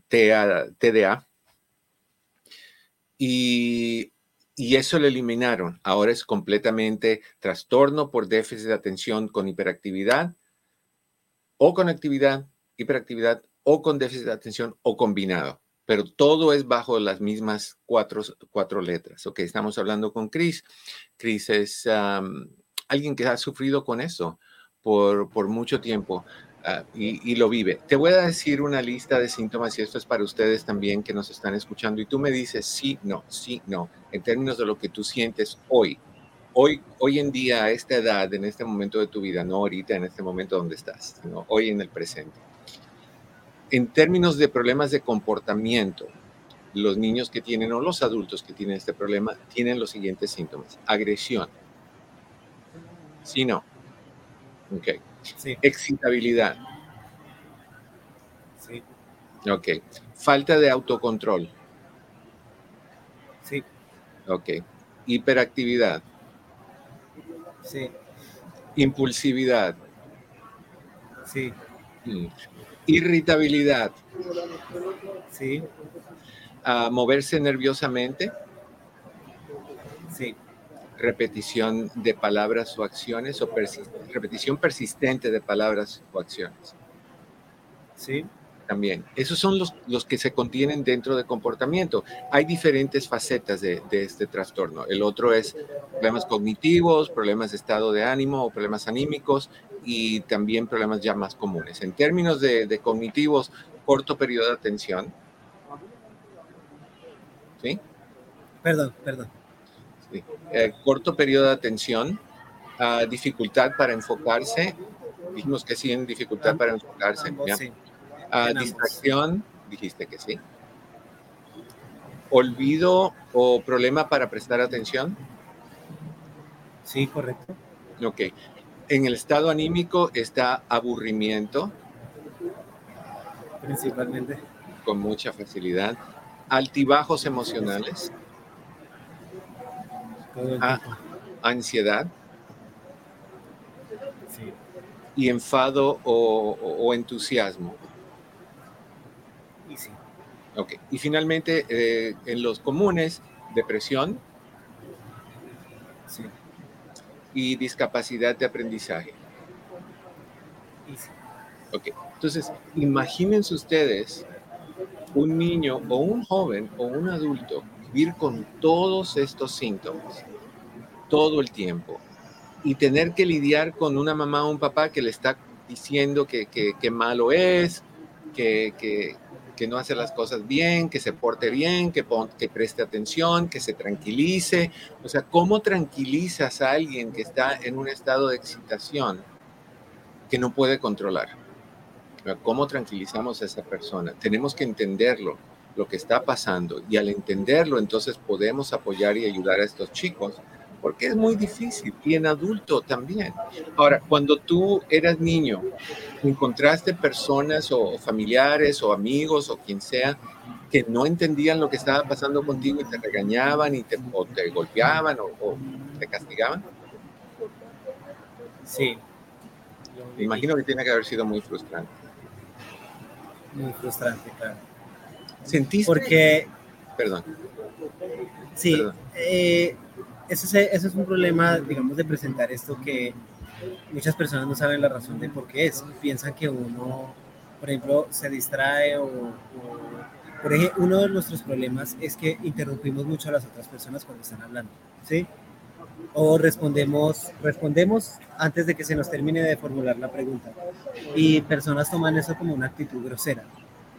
TDA. Y, eso lo eliminaron. Ahora es completamente trastorno por déficit de atención con hiperactividad o con actividad, hiperactividad o con déficit de atención o combinado. Pero todo es bajo las mismas cuatro, cuatro letras. Ok, estamos hablando con Chris. Chris es alguien que ha sufrido con eso por, por mucho tiempo. Ah, y, lo vive. Te voy a decir una lista de síntomas y esto es para ustedes también que nos están escuchando y tú me dices sí, no, sí, no, en términos de lo que tú sientes hoy. Hoy, hoy en día, a esta edad, en este momento de tu vida, no ahorita, en este momento donde estás, sino hoy en el presente. En términos de problemas de comportamiento, los niños que tienen o los adultos que tienen este problema tienen los siguientes síntomas. Agresión. Sí, no. Ok Excitabilidad. Sí. Ok. Falta de autocontrol. Sí. Ok. Hiperactividad. Sí. Impulsividad. Sí. Mm. Irritabilidad. Sí. Uh, moverse nerviosamente. Repetición de palabras o acciones o repetición persistente de palabras o acciones. Sí. También. Esos son los, los que se contienen dentro de comportamiento. Hay diferentes facetas de, este trastorno. El otro es problemas cognitivos, problemas de estado de ánimo o problemas anímicos y también problemas ya más comunes. En términos de, de cognitivos, corto periodo de atención. ¿Sí? Perdón, perdón. Eh, corto periodo de atención, dificultad para enfocarse, dijimos que sí en dificultad para enfocarse, distracción, dijiste que sí. Olvido o problema para prestar atención. Sí, correcto. Ok. En el estado anímico está aburrimiento. Principalmente. Con mucha facilidad. Altibajos emocionales. Ah, ansiedad. Sí. Y enfado o, o entusiasmo. Y sí. Ok. Y finalmente, eh, en los comunes, depresión Sí. y discapacidad de aprendizaje. Y sí. Ok. Entonces, imagínense ustedes un niño o un joven o un adulto vivir con todos estos síntomas todo el tiempo y tener que lidiar con una mamá o un papá que le está diciendo que, que- malo es, que, que- no hace las cosas bien, que se porte bien, que, que preste atención, que se tranquilice. O sea, ¿cómo tranquilizas a alguien que está en un estado de excitación que no puede controlar? ¿Cómo tranquilizamos a esa persona? Tenemos que entenderlo, lo que está pasando, y al entenderlo, entonces podemos apoyar y ayudar a estos chicos, porque es muy difícil, y en adulto también. Ahora, cuando tú eras niño, encontraste personas o familiares o amigos o quien sea que no entendían lo que estaba pasando contigo y te regañaban y te, o te golpeaban o, o te castigaban. Sí. Me imagino que tiene que haber sido muy frustrante. Muy frustrante, claro. ¿Sentiste? Porque Perdón. Sí, Perdón. eh, eso, es, eso es un problema, digamos, de presentar esto que muchas personas no saben la razón de por qué es. Piensan que uno, por ejemplo, se distrae o, o- por ejemplo, uno de nuestros problemas es que interrumpimos mucho a las otras personas cuando están hablando, ¿sí? O respondemos, respondemos antes de que se nos termine de formular la pregunta. Y personas toman eso como una actitud grosera.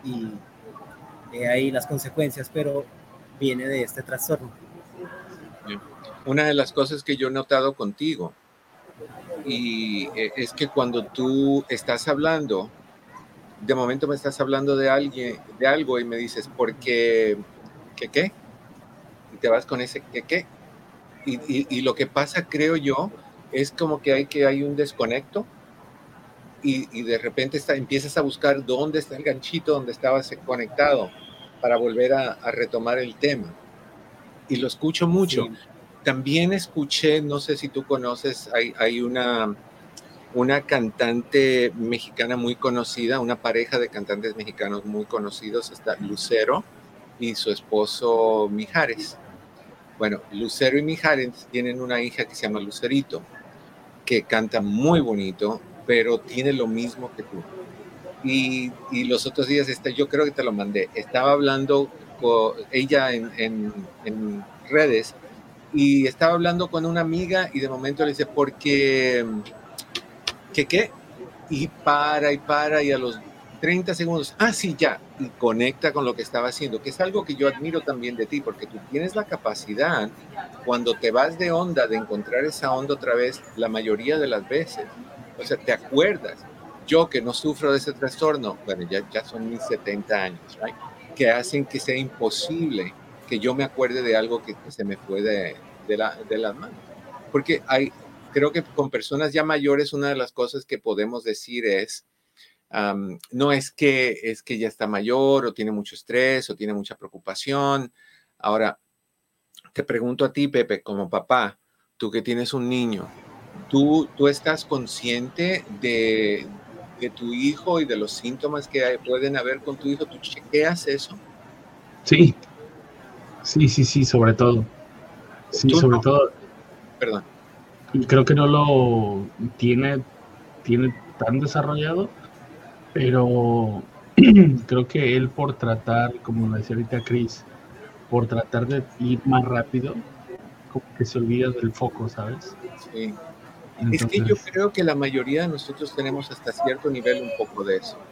Y de ahí las consecuencias, pero viene de este trastorno. Una de las cosas que yo he notado contigo y eh, es que cuando tú estás hablando, de momento me estás hablando de alguien, de algo y me dices, porque, ¿qué qué? Y te vas con ese ¿qué qué? Y, y- y lo que pasa, creo yo, es como que hay que hay un desconecto y, y de repente está, empiezas a buscar dónde está el ganchito donde estabas conectado para volver a, a retomar el tema. Y lo escucho mucho. Sí. También escuché, no sé si tú conoces, hay, hay una, una cantante mexicana muy conocida, una pareja de cantantes mexicanos muy conocidos, está Lucero y su esposo Mijares. Bueno, Lucero y Mijares tienen una hija que se llama Lucerito, que canta muy bonito, pero tiene lo mismo que tú. Y, y los otros días, este, yo creo que te lo mandé, estaba hablando con ella en, en- redes y estaba hablando con una amiga y de momento le dice, porque, ¿qué qué? Y para y para y a los 30 segundos, ah, sí, ya, y conecta con lo que estaba haciendo, que es algo que yo admiro también de ti, porque tú tienes la capacidad, cuando te vas de onda, de encontrar esa onda otra vez, la mayoría de las veces. O sea, te acuerdas. Yo que no sufro de ese trastorno, bueno, ya, ya son mis 70 años, right? que hacen que sea imposible que yo me acuerde de algo que, se me fue de, de, la, de las manos. Porque hay, creo que con personas ya mayores, una de las cosas que podemos decir es, am, no es que es que ya está mayor o tiene mucho estrés o tiene mucha preocupación. Ahora, te pregunto a ti, Pepe, como papá, tú que tienes un niño, ¿tú, tú estás consciente de, de tu hijo y de los síntomas que hay- pueden haber con tu hijo? ¿Tú chequeas eso? Sí, sí, sí, sí, sobre todo. Sí, sobre no. todo. Perdón. Creo que no lo tiene, tiene tan desarrollado, pero creo que él por tratar, como lo decía ahorita Chris, por tratar de ir más rápido, como que se olvida del foco, ¿sabes? Sí. Es que yo Entonces, creo que la mayoría de nosotros tenemos hasta cierto nivel un poco de eso.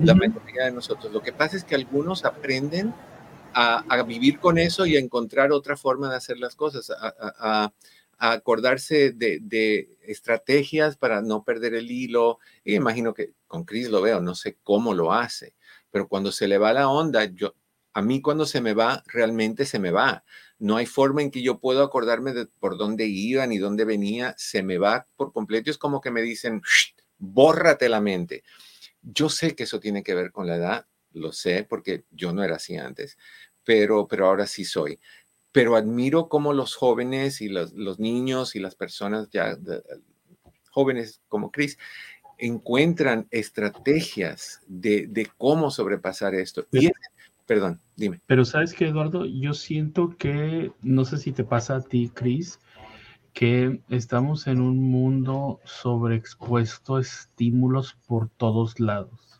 La ujú, mayoría de nosotros. Lo que pasa es que algunos aprenden a, a vivir con eso y a encontrar otra forma de hacer las cosas, a, a- a- a acordarse de, de estrategias para no perder el hilo. Y imagino que con Chris lo veo, no sé cómo lo hace, pero cuando se le va la onda, yo, a mí cuando se me va, realmente se me va. No hay forma en que yo puedo acordarme de por dónde iba ni dónde venía, se me va por completo. Es como que me dicen, "Shh, bórrate la mente yo sé que eso tiene que ver con la edad, lo sé porque yo no era así antes, pero, pero ahora sí soy. Pero admiro cómo los jóvenes y los, los niños y las personas ya jóvenes como Chris encuentran estrategias de, de cómo sobrepasar esto. Y perdón, dime. Pero sabes que, Eduardo, yo siento que, no sé si te pasa a ti, Chris, que estamos en un mundo sobreexpuesto a estímulos por todos lados.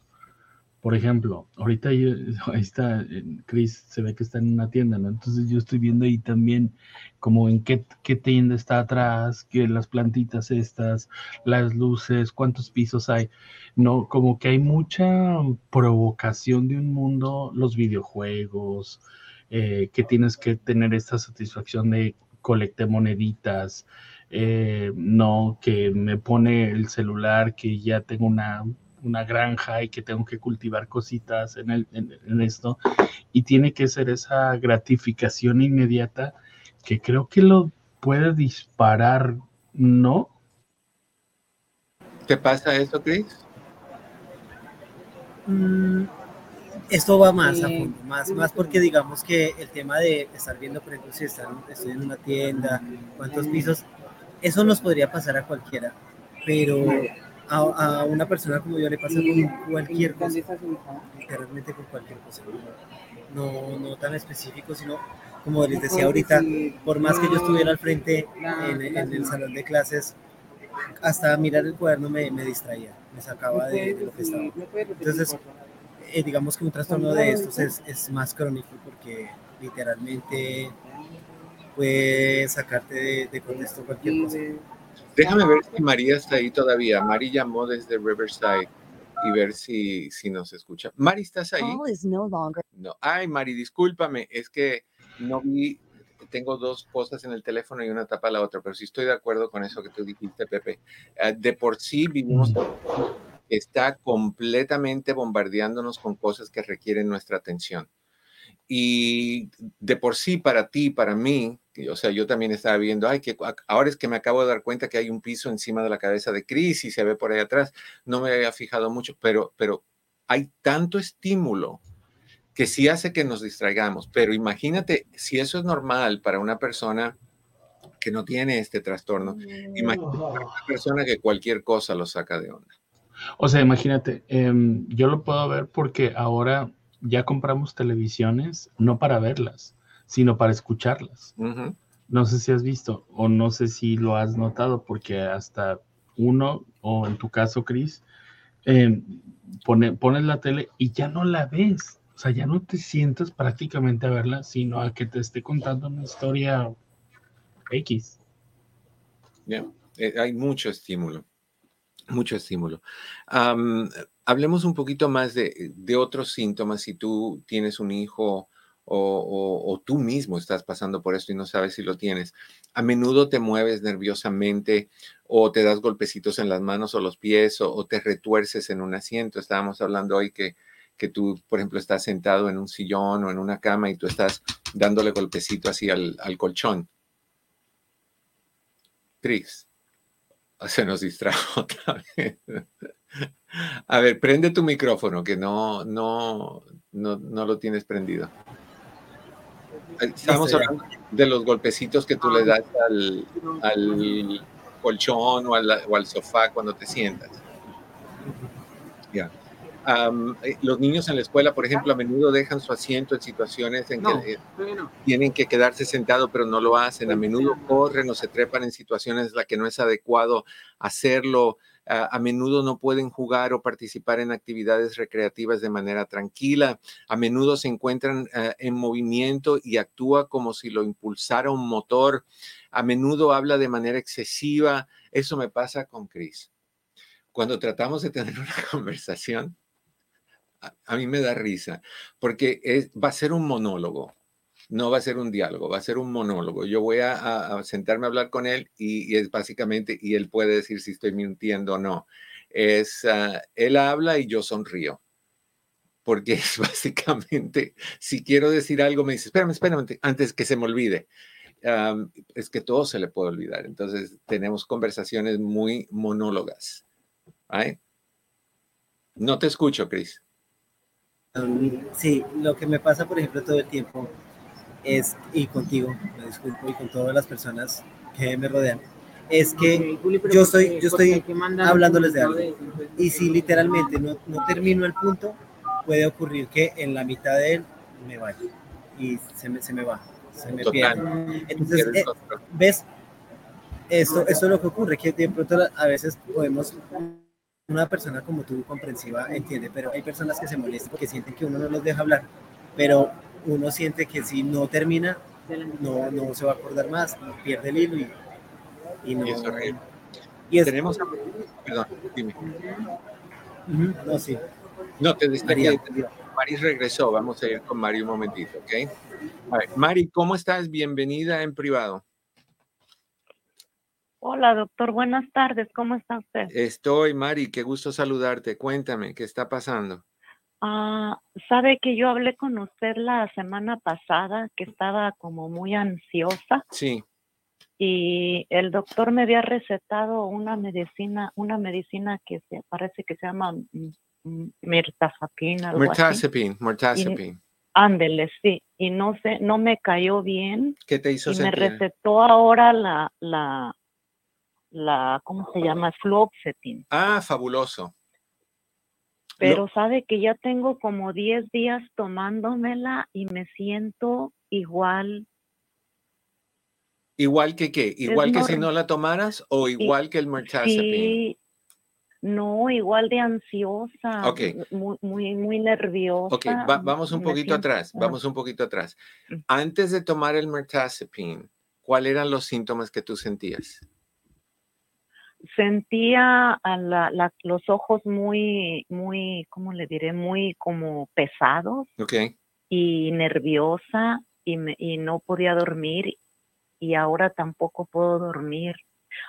Por ejemplo, ahorita yo, ahí está, Chris se ve que está en una tienda, ¿no? Entonces yo estoy viendo ahí también como en qué, tienda está atrás, que las plantitas estas, las luces, cuántos pisos hay, ¿no? Como que hay mucha provocación de un mundo, los videojuegos, eh, que tienes que tener esta satisfacción de colecte moneditas, eh, no, que me pone el celular, que ya tengo una una granja y que tengo que cultivar cositas en, el, en, esto. Y tiene que ser esa gratificación inmediata que creo que lo puede disparar, ¿no? ¿Te pasa eso, Chris? Mm, esto va más a fondo, más, más porque digamos que el tema de estar viendo, por ejemplo, si están, estoy en una tienda, cuántos pisos, eso nos podría pasar a cualquiera, pero a, una persona como yo le pasa con cualquier cosa, literalmente con cualquier cosa, no, no tan específico, sino como les decía ahorita, por más que yo estuviera al frente en, el salón de clases, hasta mirar el cuaderno me, me distraía, me sacaba de, lo que estaba. Entonces, eh, digamos que un trastorno de estos es, es más crónico porque literalmente puede sacarte de, de contexto cualquier cosa. Déjame ver si María está ahí todavía. Mari llamó desde Riverside y ver si, si nos escucha. Mari, ¿estás ahí? No. Ay, Mari, discúlpame, es que no vi, tengo dos cosas en el teléfono y una tapa la otra, pero sí estoy de acuerdo con eso que tú dijiste, Pepe. Ah, de por sí vivimos, mm. está completamente bombardeándonos con cosas que requieren nuestra atención. Y de por sí, para ti, para mí, o sea, yo también estaba viendo, ay, que ahora es que me acabo de dar cuenta que hay un piso encima de la cabeza de Chris y se ve por ahí atrás. No me había fijado mucho, pero, pero hay tanto estímulo que sí hace que nos distraigamos. Pero imagínate, si eso es normal para una persona que no tiene este trastorno, imagínate para una persona que cualquier cosa lo saca de onda. O sea, imagínate, em, yo lo puedo ver porque ahora ya compramos televisiones no para verlas, sino para escucharlas. No sé si has visto o no sé si lo has notado, porque hasta uno, o en tu caso, Chris, em, pone, pones la tele y ya no la ves. O sea, ya no te sientas prácticamente a verla, sino a que te esté contando una historia X. Eh, hay mucho estímulo, mucho estímulo. hablemos un poquito más de, de, otros síntomas si tú tienes un hijo o, tú mismo estás pasando por esto y no sabes si lo tienes. A menudo te mueves nerviosamente o te das golpecitos en las manos o los pies o, te retuerces en un asiento. Estábamos hablando hoy que, que tú, por ejemplo, estás sentado en un sillón o en una cama y tú estás dándole golpecito así al, colchón. Tris, se nos distrajo otra vez. A ver, prende tu micrófono, que no, no, no, no lo tienes prendido. Estamos hablando de los golpecitos que tú le das al, colchón o, al sofá cuando te sientas. Ya. Eh, los niños en la escuela, por ejemplo, a menudo dejan su asiento en situaciones en que eh, tienen que quedarse sentados, pero no lo hacen. A menudo corren o se trepan en situaciones en las que no es adecuado hacerlo a, menudo no pueden jugar o participar en actividades recreativas de manera tranquila, a menudo se encuentran eh, en movimiento y actúa como si lo impulsara un motor, a menudo habla de manera excesiva. Eso me pasa con Chris. Cuando tratamos de tener una conversación, a, mí me da risa, porque va a ser un monólogo no va a ser un diálogo, va a ser un monólogo. Yo voy a, sentarme a hablar con él y, es básicamente, y él puede decir si estoy mintiendo o no. Es, ah, él habla y yo sonrío. Porque es básicamente, si quiero decir algo, me dice, espérame, espérame, antes que se me olvide. es que todo se le puede olvidar. Entonces, tenemos conversaciones muy monólogas. No te escucho, Cris. Sí, lo que me pasa, por ejemplo, todo el tiempo es, y contigo, me disculpo, y con todas las personas que me rodean, es que yo estoy, yo estoy hablándoles de algo. Y si literalmente no, no termino el punto, puede ocurrir que en la mitad de él me vaya y se me, se me va, se me pierde. Entonces, eh, ¿ves? Esto, esto es lo que ocurre, que de pronto a veces podemos una persona como tú, comprensiva, entiende, pero hay personas que se molestan porque sienten que uno no los deja hablar, pero uno siente que si no termina, no, no se va a acordar más, pierde el hilo y, y no. Y es horrible. y es- Tenemos. Perdón, dime. Ujú, no, sí. No, te que Mari regresó. Vamos a ir con Mari un momentito, ¿ok? A ver, Mari, ¿cómo estás? Bienvenida en privado. Hola, doctor. Buenas tardes. ¿Cómo está usted? Estoy, Mari, qué gusto saludarte. Cuéntame, ¿qué está pasando? Ah, sabe que yo hablé con usted la semana pasada que estaba como muy ansiosa Sí, y el doctor me había recetado una medicina, una medicina que se parece que se llama mm, mm, así. Mirtazapine, Mirtazapine. Ándele, sí. Y no sé, no me cayó bien ¿Qué te hizo y me sentir? recetó ahora la, la, la, ¿cómo se llama? Fluoxetine. Ah, fabuloso. Pero sabe que ya tengo como 10 días tomándomela y me siento igual. ¿Igual que qué? ¿Igual que si no la tomaras o igual que el Mirtazapine? Sí, no, igual de ansiosa, muy, muy, muy nerviosa. Ok, va- vamos un poquito siento- atrás, vamos un poquito atrás. Mm. Antes de tomar el Mirtazapine, ¿cuáles eran los síntomas que tú sentías? Sentía a la- la- los ojos muy, muy, ¿cómo le diré? Muy como pesados y nerviosa y, me- y no podía dormir y ahora tampoco puedo dormir.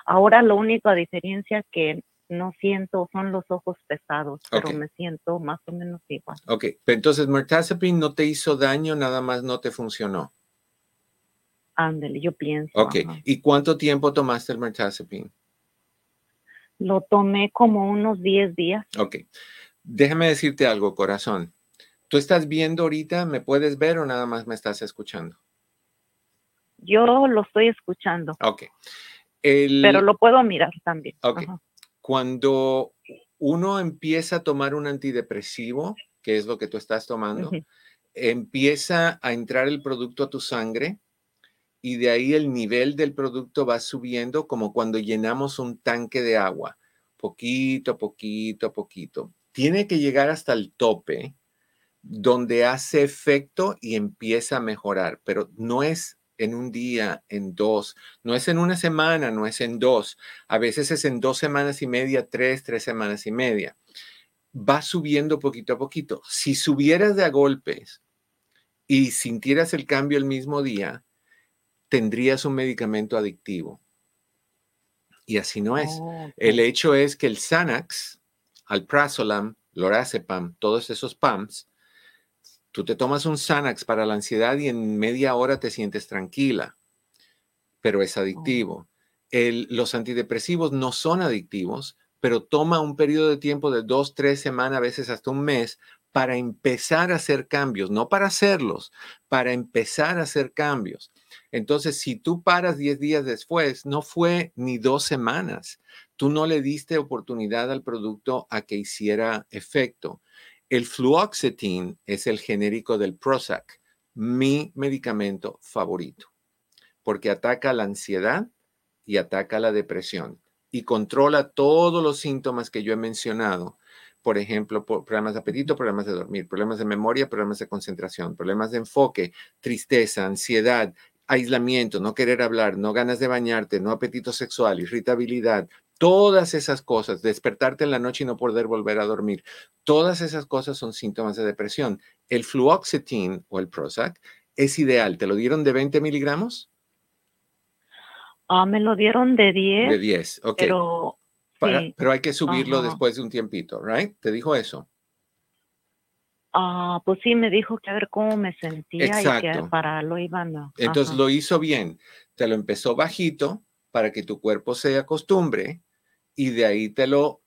Ahora la única diferencia que no siento son los ojos pesados, pero me siento más o menos igual. ok. Pero entonces Mirtazapine no te hizo daño, nada más no te funcionó. Ándale, yo pienso. Ok, ajá. ¿y cuánto tiempo tomaste el Mirtazapine? Lo tomé como unos 10 días. Ok, déjame decirte algo, corazón. ¿Tú estás viendo ahorita? ¿Me puedes ver o nada más me estás escuchando? Yo lo estoy escuchando, Ok. El- pero lo puedo mirar también. Ok. Ajá. Cuando uno empieza a tomar un antidepresivo, que es lo que tú estás tomando, empieza a entrar el producto a tu sangre y de ahí el nivel del producto va subiendo como cuando llenamos un tanque de agua, poquito a poquito a poquito. Tiene que llegar hasta el tope donde hace efecto y empieza a mejorar, pero no es en un día, en dos, no es en una semana, no es en dos, a veces es en dos semanas y media, tres, tres semanas y media. Va subiendo poquito a poquito. Si subieras de a golpes y sintieras el cambio el mismo día, tendrías un medicamento adictivo. Y así no es. Oh. El hecho es que el Xanax, Alprazolam, Lorazepam, todos esos PAMs, tú te tomas un Xanax para la ansiedad y en media hora te sientes tranquila, pero es adictivo. El- los antidepresivos no son adictivos, pero toma un periodo de tiempo de dos, tres semanas, a veces hasta un mes, para empezar a hacer cambios, no para hacerlos, para empezar a hacer cambios. Entonces, si tú paras 10 días después, no fue ni dos semanas. Tú no le diste oportunidad al producto a que hiciera efecto. El fluoxetine es el genérico del Prozac, mi medicamento favorito, porque ataca la ansiedad y ataca la depresión y controla todos los síntomas que yo he mencionado. Por ejemplo, problemas de apetito, problemas de dormir, problemas de memoria, problemas de concentración, problemas de enfoque, tristeza, ansiedad, aislamiento, no querer hablar, no ganas de bañarte, no apetito sexual, irritabilidad, todas esas cosas, despertarte en la noche y no poder volver a dormir, todas esas cosas son síntomas de depresión. El fluoxetine o el Prozac es ideal. ¿Te lo dieron de 20 miligramos? Ah, me lo dieron de 10, De 10, ok. pero Para- sí. pero hay que subirlo Ajá. después de un tiempito, ¿right? ¿Te dijo eso? Ah, pues sí, me dijo que a ver cómo me sentía y que para lo iban a... Entonces ajá. lo hizo bien. Te lo empezó bajito para que tu cuerpo se acostumbre y de ahí te lo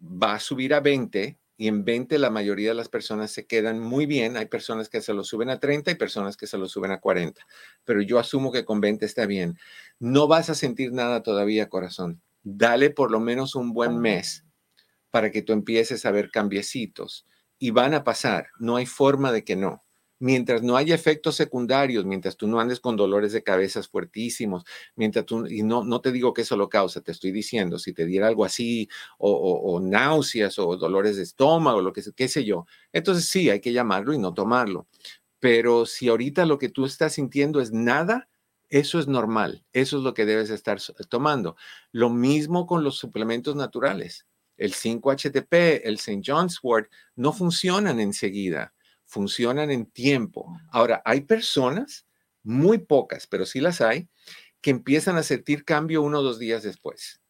va a subir a 20 y en 20 la mayoría de las personas se quedan muy bien. Hay personas que se lo suben a 30 y personas que se lo suben a 40, pero yo asumo que con 20 está bien. No vas a sentir nada todavía, corazón. Dale por lo menos un buen mes para que tú empieces a ver cambiecitos y van a pasar. No hay forma de que no mientras no haya efectos secundarios, mientras tú no andes con dolores de cabezas fuertísimos, mientras tú, y no, no te digo que eso lo causa, te estoy diciendo, si te diera algo así, o, náuseas, o dolores de estómago, lo que qué sé yo, entonces sí, hay que llamarlo y no tomarlo. Pero si ahorita lo que tú estás sintiendo es nada, eso es normal, eso es lo que debes estar tomando. Lo mismo con los suplementos naturales. El 5-HTP, el St. John's Wort, no funcionan enseguida funcionan en tiempo. Ahora, hay personas, muy pocas, pero sí las hay, que empiezan a sentir cambio uno o dos días después.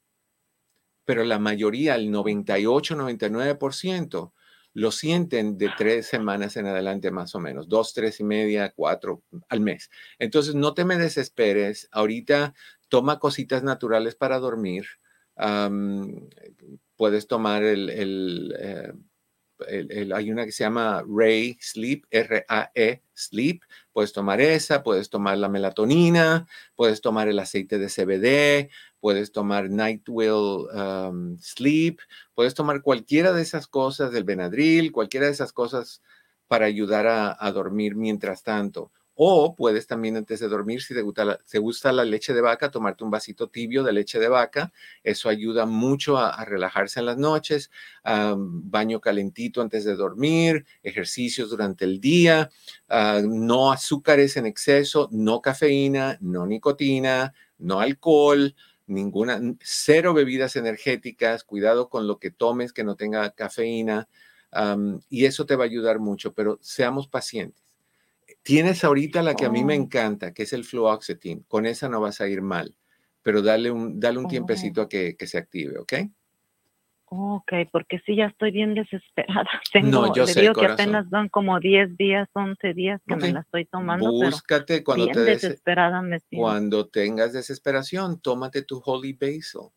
Pero la mayoría, el 98, 99%, lo sienten de tres semanas en adelante más o menos, dos, tres y media, cuatro al mes. Entonces, no te me desesperes. Ahorita toma cositas naturales para dormir. Puedes tomar el, eh, hay una que se llama Ray Sleep, R-A-E Sleep. Puedes tomar esa, puedes tomar la melatonina, puedes tomar el aceite de CBD, puedes tomar Night Will um, Sleep, puedes tomar cualquiera de esas cosas, del Benadryl, cualquiera de esas cosas para ayudar a dormir mientras tanto. O puedes también antes de dormir, si te gusta, la, leche de vaca, tomarte un vasito tibio de leche de vaca. Eso ayuda mucho a, relajarse en las noches. baño calentito antes de dormir, ejercicios durante el día, ah, no azúcares en exceso, no cafeína, no nicotina, no alcohol ninguna, cero bebidas energéticas, cuidado con lo que tomes que no tenga cafeína y eso te va a ayudar mucho, pero seamos pacientes. Tienes ahorita la que a mí me oh. encanta, que es el fluoxetine. Con esa no vas a ir mal, pero dale un, dale un oh. tiempecito a que, se active, ¿ok? Ok, porque sí, ya estoy bien desesperada. Tengo, no, yo sé, digo que apenas van como 10 días, 11 días que me la estoy tomando. Búscate cuando te desesperada me Cuando tengas desesperación, tómate tu Holy Basil.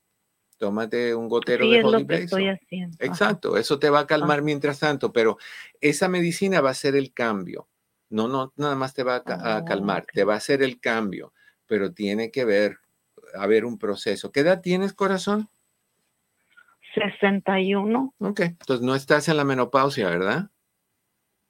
Tómate un gotero de Holy Basil. Estoy haciendo. Exacto, eso te va a calmar mientras tanto, pero esa medicina va a ser el cambio. No, no, nada más te va a, oh, calmar, te va a hacer el cambio, pero tiene que ver, haber un proceso. ¿Qué edad tienes, corazón? 61. Ok, entonces no estás en la menopausia, ¿verdad?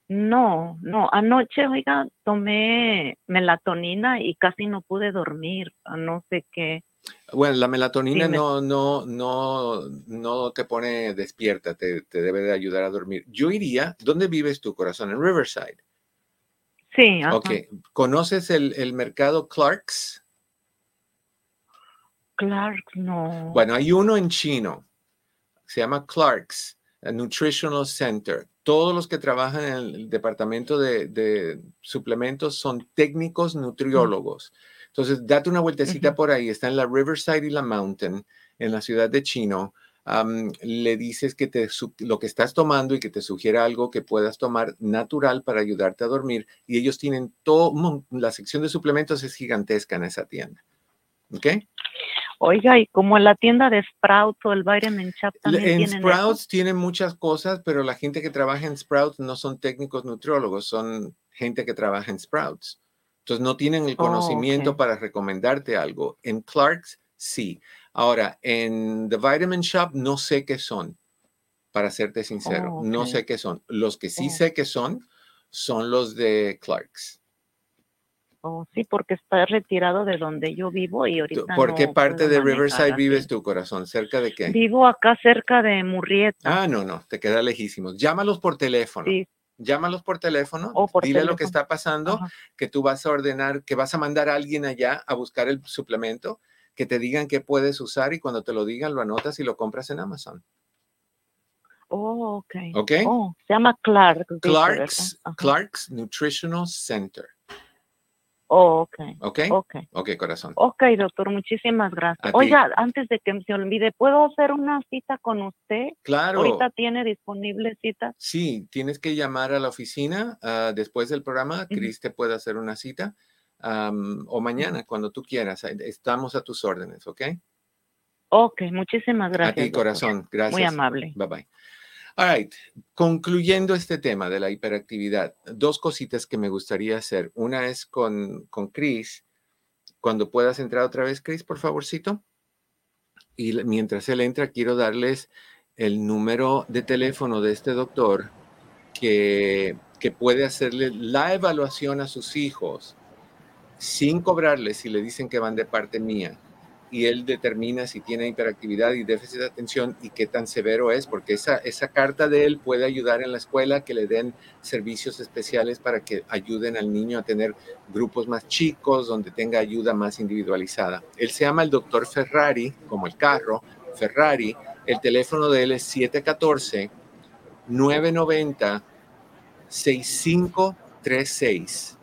No, no, anoche, oiga, tomé melatonina y casi no pude dormir, no sé qué. Bueno, la melatonina no, no, no, no te pone despierta, te, te, debe de ayudar a dormir. Yo iría, ¿dónde vives tu corazón? En Riverside. Sí. Ok. ¿Conoces el, mercado Clarks? Clarks, no. Bueno, hay uno en chino. Se llama Clarks, Nutritional Center. Todos los que trabajan en el departamento de, suplementos son técnicos nutriólogos. Entonces, date una vueltecita por ahí. Está en la Riverside y la Mountain, en la ciudad de Chino le dices que te, lo que estás tomando y que te sugiera algo que puedas tomar natural para ayudarte a dormir. Y ellos tienen todo, la sección de suplementos es gigantesca en esa tienda. ¿Ok? Oiga, y como la tienda de Sprouts o el Vitamin Shop también En Sprouts tienen muchas cosas, pero la gente que trabaja en Sprouts no son técnicos nutriólogos, son gente que trabaja en Sprouts. Entonces no tienen el oh, conocimiento para recomendarte algo. En Clarks, sí. Ahora, en The Vitamin Shop no sé qué son, para serte sincero, oh, no sé qué son. Los que sí oh. sé qué son, son los de Clarks. Oh, sí, porque está retirado de donde yo vivo y ahorita. ¿Por qué parte de Riverside vives tu corazón? ¿Cerca de qué? Vivo acá cerca de Murrieta. Ah, no, no, te queda lejísimos. Llámalos por teléfono. Sí. Llámalos por teléfono, dile lo que está pasando, que tú vas a ordenar, que vas a mandar a alguien allá a buscar el suplemento que te digan qué puedes usar y cuando te lo digan lo anotas y lo compras en Amazon. Oh, ok. Ok. Oh, se llama Clark. Clark's, Clark's Nutritional Center. Oh, ok. Ok. Ok. Ok, corazón. Ok, doctor, muchísimas gracias. Oiga, antes de que se olvide, ¿puedo hacer una cita con usted? Claro. ¿Ahorita tiene disponible cita? Sí, tienes que llamar a la oficina ah, después del programa. Cris te puede hacer una cita o mañana, cuando tú quieras. Estamos a tus órdenes, ¿ok? Ok, muchísimas gracias. A ti, corazón. Gracias. Muy amable. Bye bye. All right. Concluyendo este tema de la hiperactividad, dos cositas que me gustaría hacer. Una es con, con Chris. Cuando puedas entrar otra vez, Chris, por favorcito. Y mientras él entra, quiero darles el número de teléfono de este doctor que, que puede hacerle la evaluación a sus hijos sin cobrarles si le dicen que van de parte mía y él determina si tiene hiperactividad y déficit de atención y qué tan severo es, porque esa, esa carta de él puede ayudar en la escuela que le den servicios especiales para que ayuden al niño a tener grupos más chicos, donde tenga ayuda más individualizada. Él se llama el doctor Ferrari, como el carro, Ferrari. El teléfono de él es 714 990 6536.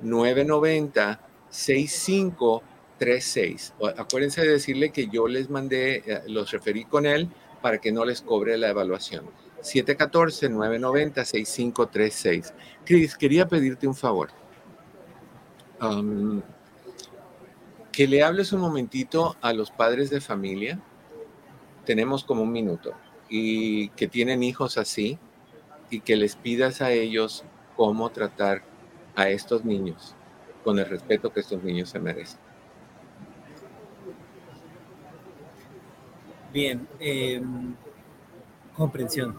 714 990 6536 36. Acuérdense de decirle que yo les mandé, eh, los referí con él para que no les cobre la evaluación. 714-990-6536. Cris, quería pedirte un favor. que le hables un momentito a los padres de familia. Tenemos como un minuto. Y que tienen hijos así. Y que les pidas a ellos cómo tratar a estos niños con el respeto que estos niños se merecen. Bien, em, comprensión.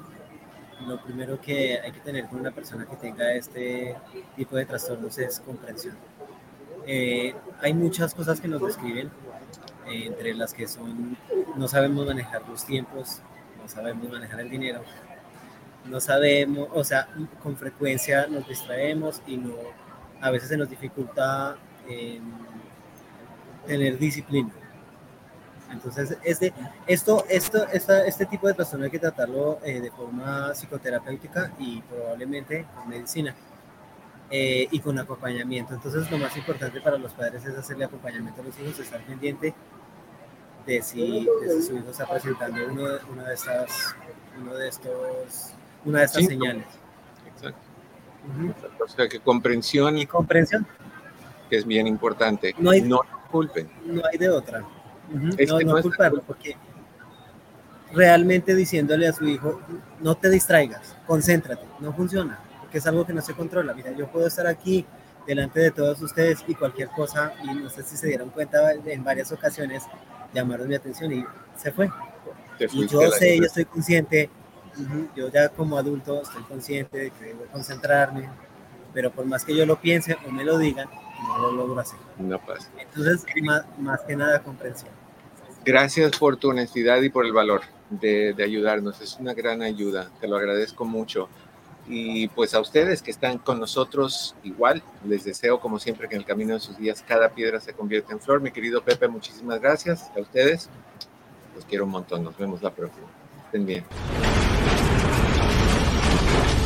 Lo primero que hay que tener con una persona que tenga este tipo de trastornos es comprensión. Eh, hay muchas cosas que nos describen, eh, entre las que son, no sabemos manejar los tiempos, no sabemos manejar el dinero, no sabemos, o sea, con frecuencia nos distraemos y no, a veces se nos dificulta em, tener disciplina. Entonces, este, esto, esto, este tipo de trastorno hay que tratarlo eh, de forma psicoterapéutica y probablemente con medicina eh, y con acompañamiento. Entonces, lo más importante para los padres es hacerle acompañamiento a los hijos, estar pendiente de si, su hijo está presentando uno, de estas, uno de estos, una de estas señales. Exacto. O sea, que comprensión. Y comprensión. Que es bien importante. No, hay, no culpen. No hay de otra no, no, culparlo, porque realmente diciéndole a su hijo, no te distraigas, concéntrate, no funciona, porque es algo que no se controla. Mira, yo puedo estar aquí delante de todos ustedes y cualquier cosa, y no sé si se dieron cuenta en varias ocasiones, llamaron mi atención y se fue. Y yo sé, yo estoy consciente, yo ya como adulto estoy consciente de que debo concentrarme, pero por más que yo lo piense o me lo digan, no lo logro hacer. No pasa. Entonces, más, que nada, comprensión. Gracias por tu honestidad y por el valor de, de, ayudarnos. Es una gran ayuda. Te lo agradezco mucho. Y pues a ustedes que están con nosotros, igual, les deseo como siempre que en el camino de sus días cada piedra se convierta en flor. Mi querido Pepe, muchísimas gracias. A ustedes, los quiero un montón. Nos vemos la próxima. Estén bien. Thank you.